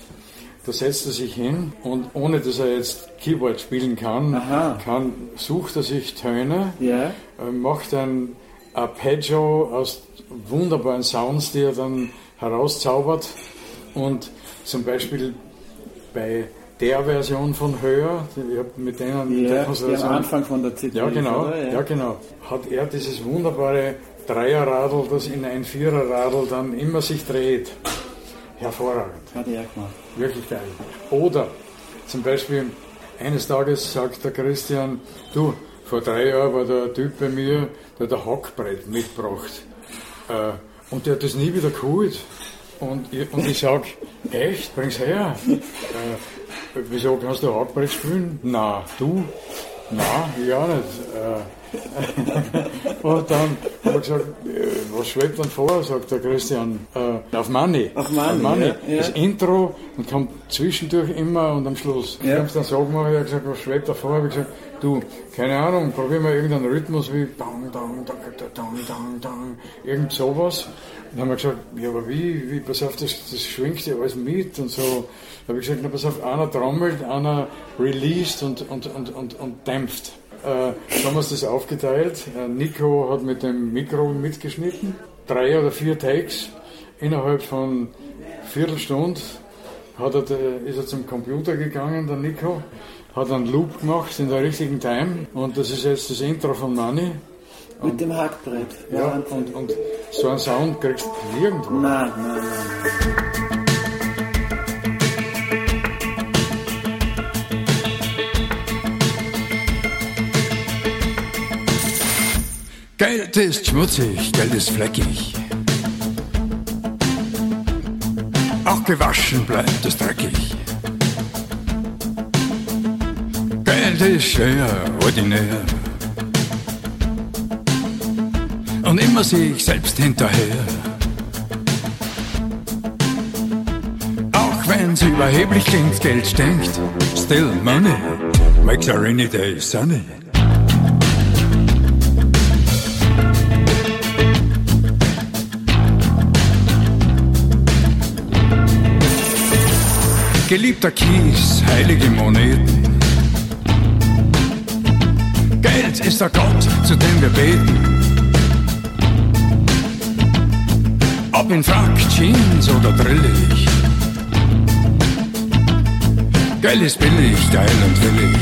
Speaker 1: da setzt er sich hin und ohne dass er jetzt Keyboard spielen kann, kann sucht er sich Töne, yeah. macht ein Arpeggio aus wunderbaren Sounds, die er dann herauszaubert. Und zum Beispiel bei der Version von Höher, ich habe mit denen
Speaker 3: ja, der am Anfang von der CD.
Speaker 1: Ja genau? Ja. ja genau. Hat er dieses wunderbare Dreierradl, das in ein Viererradl dann immer sich dreht. Hervorragend.
Speaker 3: Hat er gemacht.
Speaker 1: Wirklich geil. Oder zum Beispiel, eines Tages sagt der Christian, du, vor drei Jahren war der Typ bei mir, der ein Hackbrett mitgebracht. Äh, und der hat das nie wieder geholt. Und, und ich sage, echt, bring's her. Äh, wieso kannst du Hackbrett spielen? Na, du? Na, ich auch nicht. Äh, und dann habe ich gesagt, äh, was schwebt dann vor, sagt der Christian, äh, auf Money.
Speaker 3: Auf Money, auf Money.
Speaker 1: Ja, Das Intro und kommt zwischendurch immer und am Schluss. Ja. Ich habe es dann so gemacht, ich habe gesagt, was schwebt da vor, habe ich gesagt, du, keine Ahnung, probier mal irgendeinen Rhythmus wie dang, dang, dang, dang, dang, dang, irgend sowas. Und dann haben wir gesagt, ja, aber wie, wie, pass auf, das, das schwingt ja alles mit und so. Da habe ich gesagt, na, pass auf, einer trommelt, einer released und, und, und, und, und dämpft. Äh, haben wir das aufgeteilt. Äh, Nico hat mit dem Mikro mitgeschnitten. Drei oder vier Takes innerhalb von Viertelstunde hat er, ist er zum Computer gegangen, der Nico, hat einen Loop gemacht in der richtigen Time und das ist jetzt das Intro von Money.
Speaker 3: Mit dem Hackbrett.
Speaker 1: Ja, und, und so einen Sound kriegst du nirgendwo.
Speaker 3: Nein, nein, nein.
Speaker 5: Geld ist schmutzig, Geld ist fleckig. Auch gewaschen bleibt es dreckig. Geld ist schwer, ordinär. Und immer sich selbst hinterher. Auch wenn's überheblich klingt, Geld stinkt. Still money makes a rainy day sunny. Geliebter Kies, heilige Moneten. Geld ist der Gott, zu dem wir beten. Ob in Frack, Jeans oder drillig. Geld ist billig, geil und willig.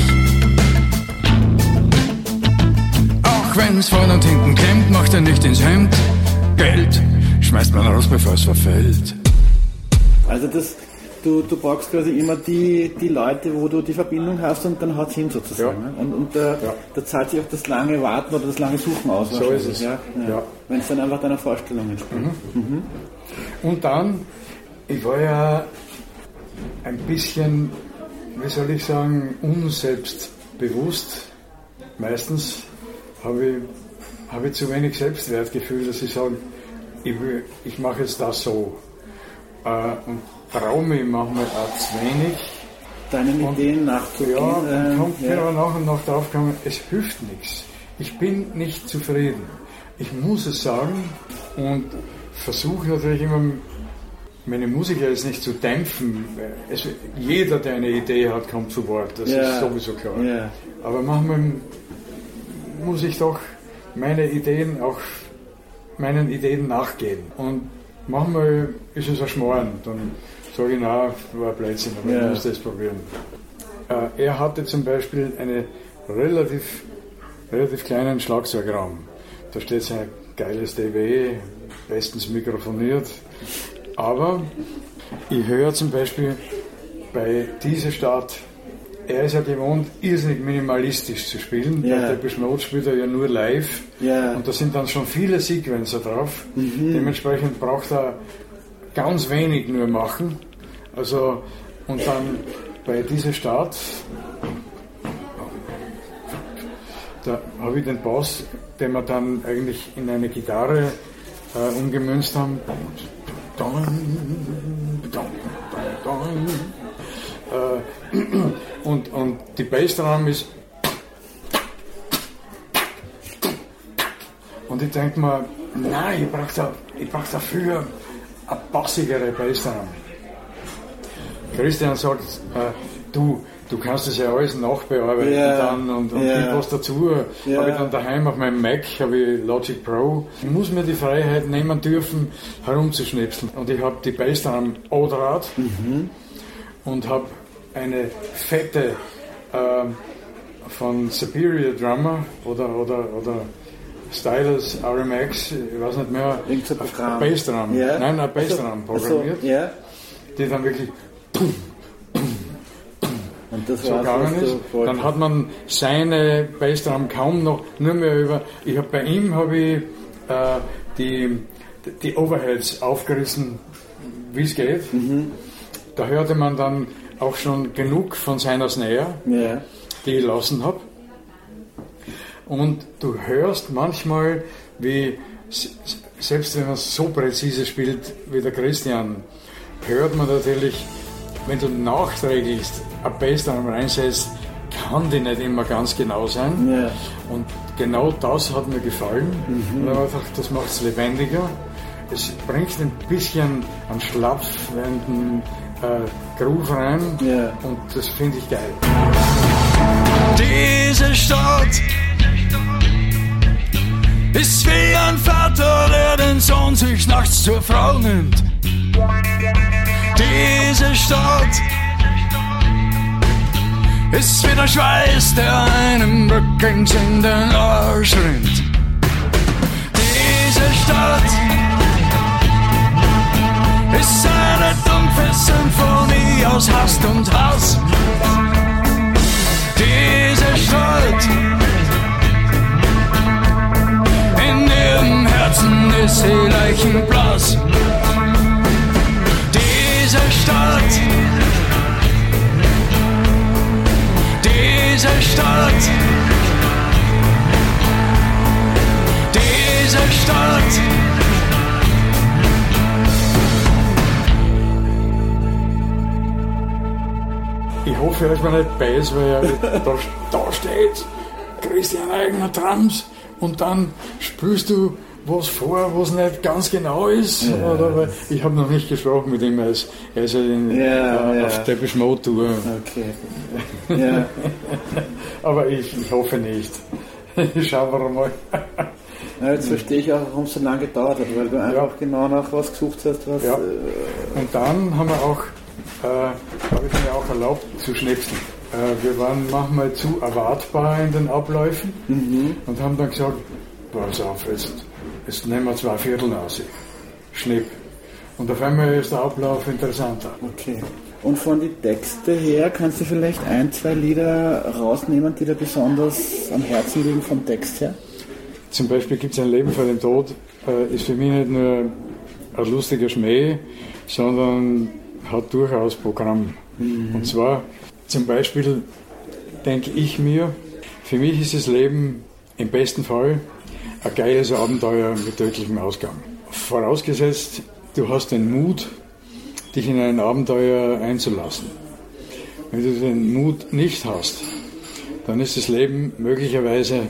Speaker 5: Auch wenn's vorne und hinten klemmt, macht er nicht ins Hemd. Geld schmeißt man raus, bevor es verfällt.
Speaker 3: Also das, du, du brauchst quasi immer die, die Leute, wo du die Verbindung hast und dann haut's hin sozusagen.
Speaker 1: Ja.
Speaker 3: ne? Und, und da,
Speaker 1: Ja.
Speaker 3: da zahlt sich auch das lange Warten oder das lange Suchen aus.
Speaker 1: So ist es.
Speaker 3: Ja, ja. Wenn es dann einfach deiner Vorstellung entspricht.
Speaker 1: Und dann, ich war ja ein bisschen, wie soll ich sagen, unselbstbewusst. Meistens habe ich, habe ich zu wenig Selbstwertgefühl, dass ich sage, ich, will, ich mache jetzt das so. Äh, und traue mich manchmal auch zu wenig.
Speaker 3: Deinen
Speaker 1: Und-
Speaker 3: Ideen nachzugehen.
Speaker 1: Ja,
Speaker 3: ähm,
Speaker 1: und kommt
Speaker 3: ja.
Speaker 1: mir aber nach und nach drauf gekommen, es hilft nichts. Ich bin nicht zufrieden. Ich muss es sagen und versuche natürlich immer, meine Musiker jetzt nicht zu dämpfen. Es, jeder, der eine Idee hat, kommt zu Wort. Das
Speaker 3: Ja.
Speaker 1: ist sowieso klar.
Speaker 3: Ja.
Speaker 1: Aber manchmal muss ich doch meine Ideen auch meinen Ideen nachgehen. Und manchmal ist es ein Schmarrn. Dann sage ich, na, war Blödsinn, aber
Speaker 3: Ja.
Speaker 1: ich muss das probieren. Äh, er hatte zum Beispiel einen relativ, relativ kleinen Schlagzeugraum. Da steht sein geiles DW, bestens mikrofoniert. Aber ich höre zum Beispiel bei dieser Stadt, er ist ja gewohnt, irrsinnig minimalistisch zu spielen.
Speaker 3: Ja.
Speaker 1: Bei Depeche Mode spielt er ja nur live.
Speaker 3: Ja.
Speaker 1: Und da sind dann schon viele Sequencer drauf. Dementsprechend braucht er ganz wenig nur machen. Also, und dann bei dieser Start, da habe ich den Bass, den wir dann eigentlich in eine Gitarre äh, umgemünzt haben. Äh, und, und die Bassdrum ist Und ich denke mir, nein, ich brauche da, ich brauch dafür eine bassigere Bassdrum. Christian sagt, äh, du, du kannst das ja alles nachbearbeiten
Speaker 3: Ja,
Speaker 1: dann und, und gib was dazu.
Speaker 3: Ja.
Speaker 1: Habe ich dann daheim auf meinem Mac, habe ich Logic Pro. Ich muss mir die Freiheit nehmen dürfen, herumzuschnipseln. Und ich habe die Bassdrum O-Draht und habe eine fette ähm, von Superior Drummer oder, oder, oder Stylus RMX, ich weiß nicht mehr,
Speaker 3: ein.
Speaker 1: Bassdrum,
Speaker 3: Ja.
Speaker 1: nein, ein Bassdrum
Speaker 3: Also,
Speaker 1: programmiert,
Speaker 3: ja.
Speaker 1: die dann wirklich
Speaker 3: Und das
Speaker 1: so gegangen ist. Dann hat man seine Bassdrum kaum noch, nur mehr über, ich habe bei ihm habe ich äh, die, die Overheads aufgerissen, wie es geht.
Speaker 3: Mhm.
Speaker 1: Da hörte man dann auch schon genug von seiner Snare,
Speaker 3: Ja.
Speaker 1: die ich lassen habe. Und du hörst manchmal, wie, selbst wenn man so präzise spielt wie der Christian, hört man natürlich, wenn du nachträglich ein Bassdrum reinsetzt, kann die nicht immer ganz genau sein.
Speaker 3: Ja.
Speaker 1: Und genau das hat mir gefallen. Und dann einfach, das macht es lebendiger. Es bringt ein bisschen einen schlaffenden äh, Groove rein.
Speaker 3: Ja.
Speaker 1: Und das finde ich geil.
Speaker 5: Diese Stadt ist wie ein Vater, der den Sohn sich nachts zur Frau nimmt. Diese Stadt ist wie der Schweiß, der einem rücklings in den Arsch rinnt. Diese Stadt ist eine dumpfe Symphonie aus Hast und Hass. Diese Stadt in ihrem Herzen ist sie leichenblass.
Speaker 1: Ich hoffe, dass man nicht beißt, weil ja, da, da steht Christian Eigner Trams und dann spürst du was vor, was nicht ganz genau ist. Oder, weil ich habe noch nicht gesprochen mit ihm, er ist, er ist ja, in,
Speaker 3: Ja,
Speaker 1: äh,
Speaker 3: ja.
Speaker 1: auf Depeche Mode Tour.
Speaker 3: Okay. Ja.
Speaker 1: Aber ich, ich hoffe nicht. Schauen wir mal.
Speaker 3: Ja, jetzt verstehe ich auch, warum es so lange gedauert hat, weil du einfach
Speaker 1: Ja.
Speaker 3: genau nach was gesucht hast, was.
Speaker 1: Ja.
Speaker 3: Äh,
Speaker 1: Und dann haben wir auch, äh, habe ich mir auch erlaubt zu schnipseln. Äh, wir waren manchmal zu erwartbar in den Abläufen und haben dann gesagt, pass auf, jetzt, jetzt nehmen wir zwei Viertel aus. Schnipp. Und auf einmal ist der Ablauf interessanter.
Speaker 3: okay. Und von den Texte her kannst du vielleicht ein, zwei Lieder rausnehmen, die dir besonders am Herzen liegen vom Text her?
Speaker 1: Zum Beispiel gibt es ein Leben vor dem Tod, äh, ist für mich nicht nur ein lustiger Schmäh, sondern hat durchaus Programm. Und zwar zum Beispiel denke ich mir, für mich ist das Leben im besten Fall ein geiles Abenteuer mit tödlichem Ausgang. Vorausgesetzt, du hast den Mut, dich in ein Abenteuer einzulassen. Wenn du den Mut nicht hast, dann ist das Leben möglicherweise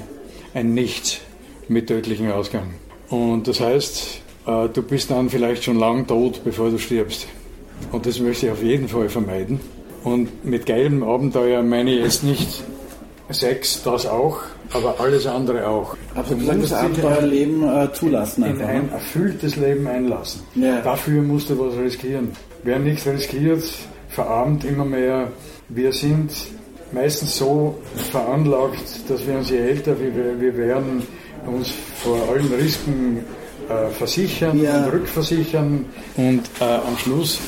Speaker 1: ein Nichts mit tödlichem Ausgang. Und das heißt, äh, du bist dann vielleicht schon lang tot, bevor du stirbst. Und das möchte ich auf jeden Fall vermeiden. Und mit geilem Abenteuer meine ich jetzt nicht Sex, das auch, aber alles andere auch.
Speaker 3: Also
Speaker 1: Du musst
Speaker 3: das Abenteuerleben äh, zulassen
Speaker 1: in
Speaker 3: einfach.
Speaker 1: ein
Speaker 3: ne?
Speaker 1: erfülltes Leben einlassen.
Speaker 3: Ja.
Speaker 1: Dafür musst du was riskieren. Wer nichts riskiert, verarmt immer mehr. Wir sind meistens so veranlagt, dass wir uns je älter wir, wir werden, uns vor allen Risiken äh, versichern
Speaker 3: Ja.
Speaker 1: und rückversichern und äh, am Schluss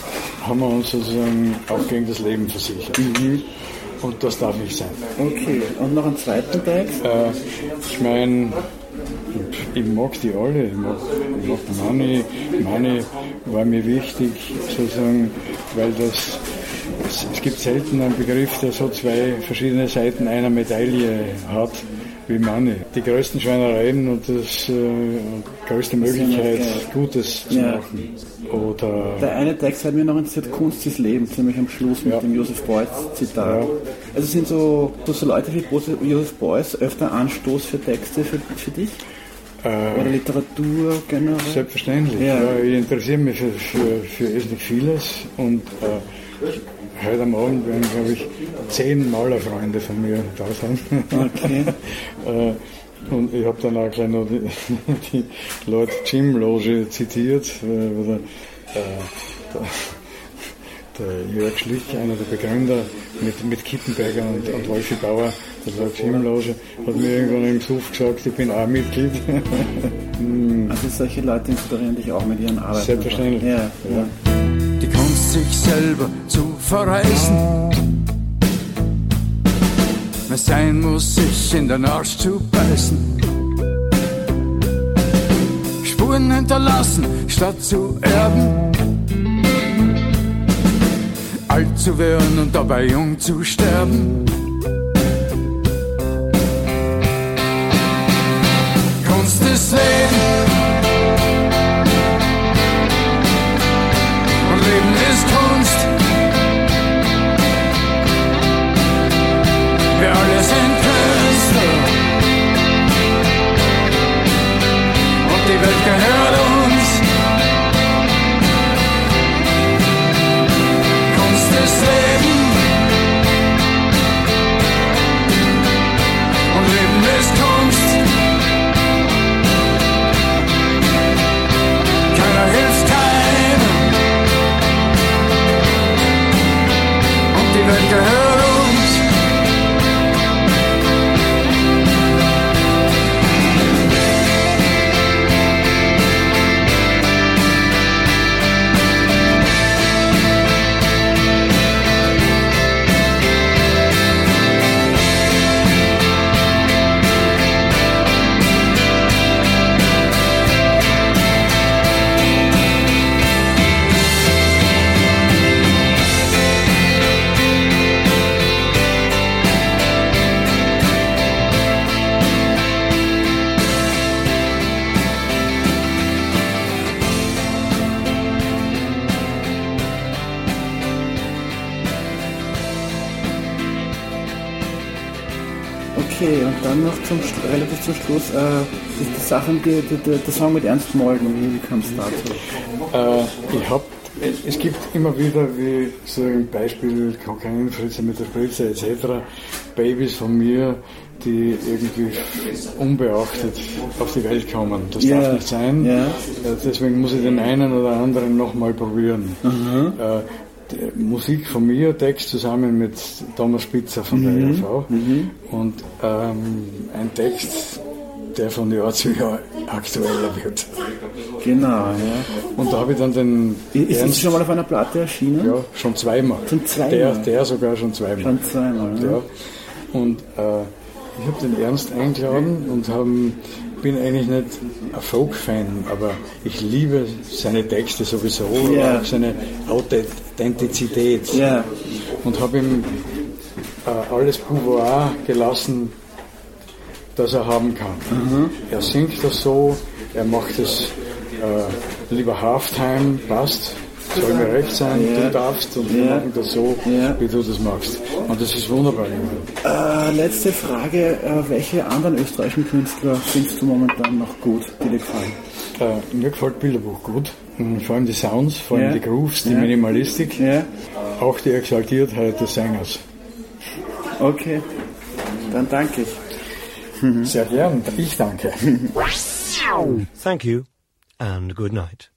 Speaker 1: haben wir uns sozusagen auch gegen das Leben versichert.
Speaker 3: Mhm.
Speaker 1: Und das darf nicht sein.
Speaker 3: Okay, und noch einen zweiten Text?
Speaker 1: Äh, ich meine, ich mag die alle. Ich mag, ich mag Money. Money war mir wichtig, sozusagen, weil das. Es gibt selten einen Begriff, der so zwei verschiedene Seiten einer Medaille hat wie Money. Die größten Schweinereien und das äh, größte Möglichkeit. Gutes zu
Speaker 3: Ja.
Speaker 1: machen. Oder
Speaker 3: Der eine Text hat mir noch interessiert, Kunst des Lebens, ziemlich am Schluss mit dem Josef Beuys Zitat.
Speaker 1: Ja.
Speaker 3: Also sind so, so, Leute wie Josef Beuys öfter Anstoß für Texte für, für dich?
Speaker 1: äh,
Speaker 3: Oder Literatur generell?
Speaker 1: Selbstverständlich.
Speaker 3: Ja.
Speaker 1: Ich interessiere mich für, für, für vieles und äh, heute am Abend werden, glaube ich, zehn Malerfreunde von mir da sein.
Speaker 3: Okay.
Speaker 1: äh, und ich habe dann auch gleich noch die, die Lord Jim Loge zitiert, äh, der, äh, der, der Jörg Schlich, einer der Begründer, mit, mit Kippenberger und, und Wolfi Bauer, der Lord Jim Loge, hat mir irgendwann im Suff gesagt, ich bin auch Mitglied.
Speaker 3: Also solche Leute inspirieren dich auch mit ihren Arbeiten.
Speaker 1: Selbstverständlich.
Speaker 3: Ja, ja.
Speaker 5: die Kunst, sich selber zu verreißen. Wer sein muss, sich in den Arsch zu beißen. Spuren hinterlassen, statt zu erben. Alt zu werden und dabei jung zu sterben. Kunst des Lebens. Die Welt gehört
Speaker 3: Okay, und dann noch zum, relativ zum Schluss äh, die, die Sachen, die, die, der Song mit Ernst Molden, wie, kam es dazu?
Speaker 1: Äh, ich hab, es gibt immer wieder, wie so ein Beispiel, Kokainfritze mit der Spritze etc., Babys von mir, die irgendwie unbeachtet auf die Welt kommen. Das
Speaker 3: Ja.
Speaker 1: darf nicht sein.
Speaker 3: Ja.
Speaker 1: Äh, Deswegen muss ich den einen oder anderen nochmal probieren.
Speaker 3: Mhm.
Speaker 1: Äh, Musik von mir, Text zusammen mit Thomas Spitzer von der
Speaker 3: Mhm.
Speaker 1: ERV und ähm, ein Text, der von Jahr zu Jahr aktueller wird.
Speaker 3: Genau, ja.
Speaker 1: Und da habe ich dann den
Speaker 3: Ist
Speaker 1: Ernst,
Speaker 3: schon mal auf einer Platte erschienen?
Speaker 1: ja, schon zweimal.
Speaker 3: Schon zweimal?
Speaker 1: Der, der sogar schon zweimal.
Speaker 3: Schon zweimal?
Speaker 1: Ja. Und äh, ich habe den Ernst eingeladen und haben, bin eigentlich nicht ein Folk-Fan, aber ich liebe seine Texte sowieso, auch seine Authentizität.
Speaker 3: Ja.
Speaker 1: Und habe ihm äh, alles Pouvoir gelassen, das er haben kann.
Speaker 3: Mhm.
Speaker 1: Er singt das so, er macht es äh, lieber Halftime, passt, soll mir recht sein,
Speaker 3: Ja.
Speaker 1: du darfst und wir
Speaker 3: Ja.
Speaker 1: machen das so,
Speaker 3: Ja.
Speaker 1: wie du das magst. Und das ist wunderbar.
Speaker 3: Äh, letzte Frage, äh, welche anderen österreichischen Künstler findest du momentan noch gut, die dir gefallen?
Speaker 1: Äh, mir gefällt Bilderbuch gut, Mhm, vor allem die Sounds, vor allem
Speaker 3: Ja.
Speaker 1: die Grooves, die
Speaker 3: Ja.
Speaker 1: Minimalistik,
Speaker 3: Ja?
Speaker 1: auch die Exaltiertheit des Sängers.
Speaker 3: Okay, dann danke ich.
Speaker 1: Sehr gern, ich danke.
Speaker 6: Thank you and good night.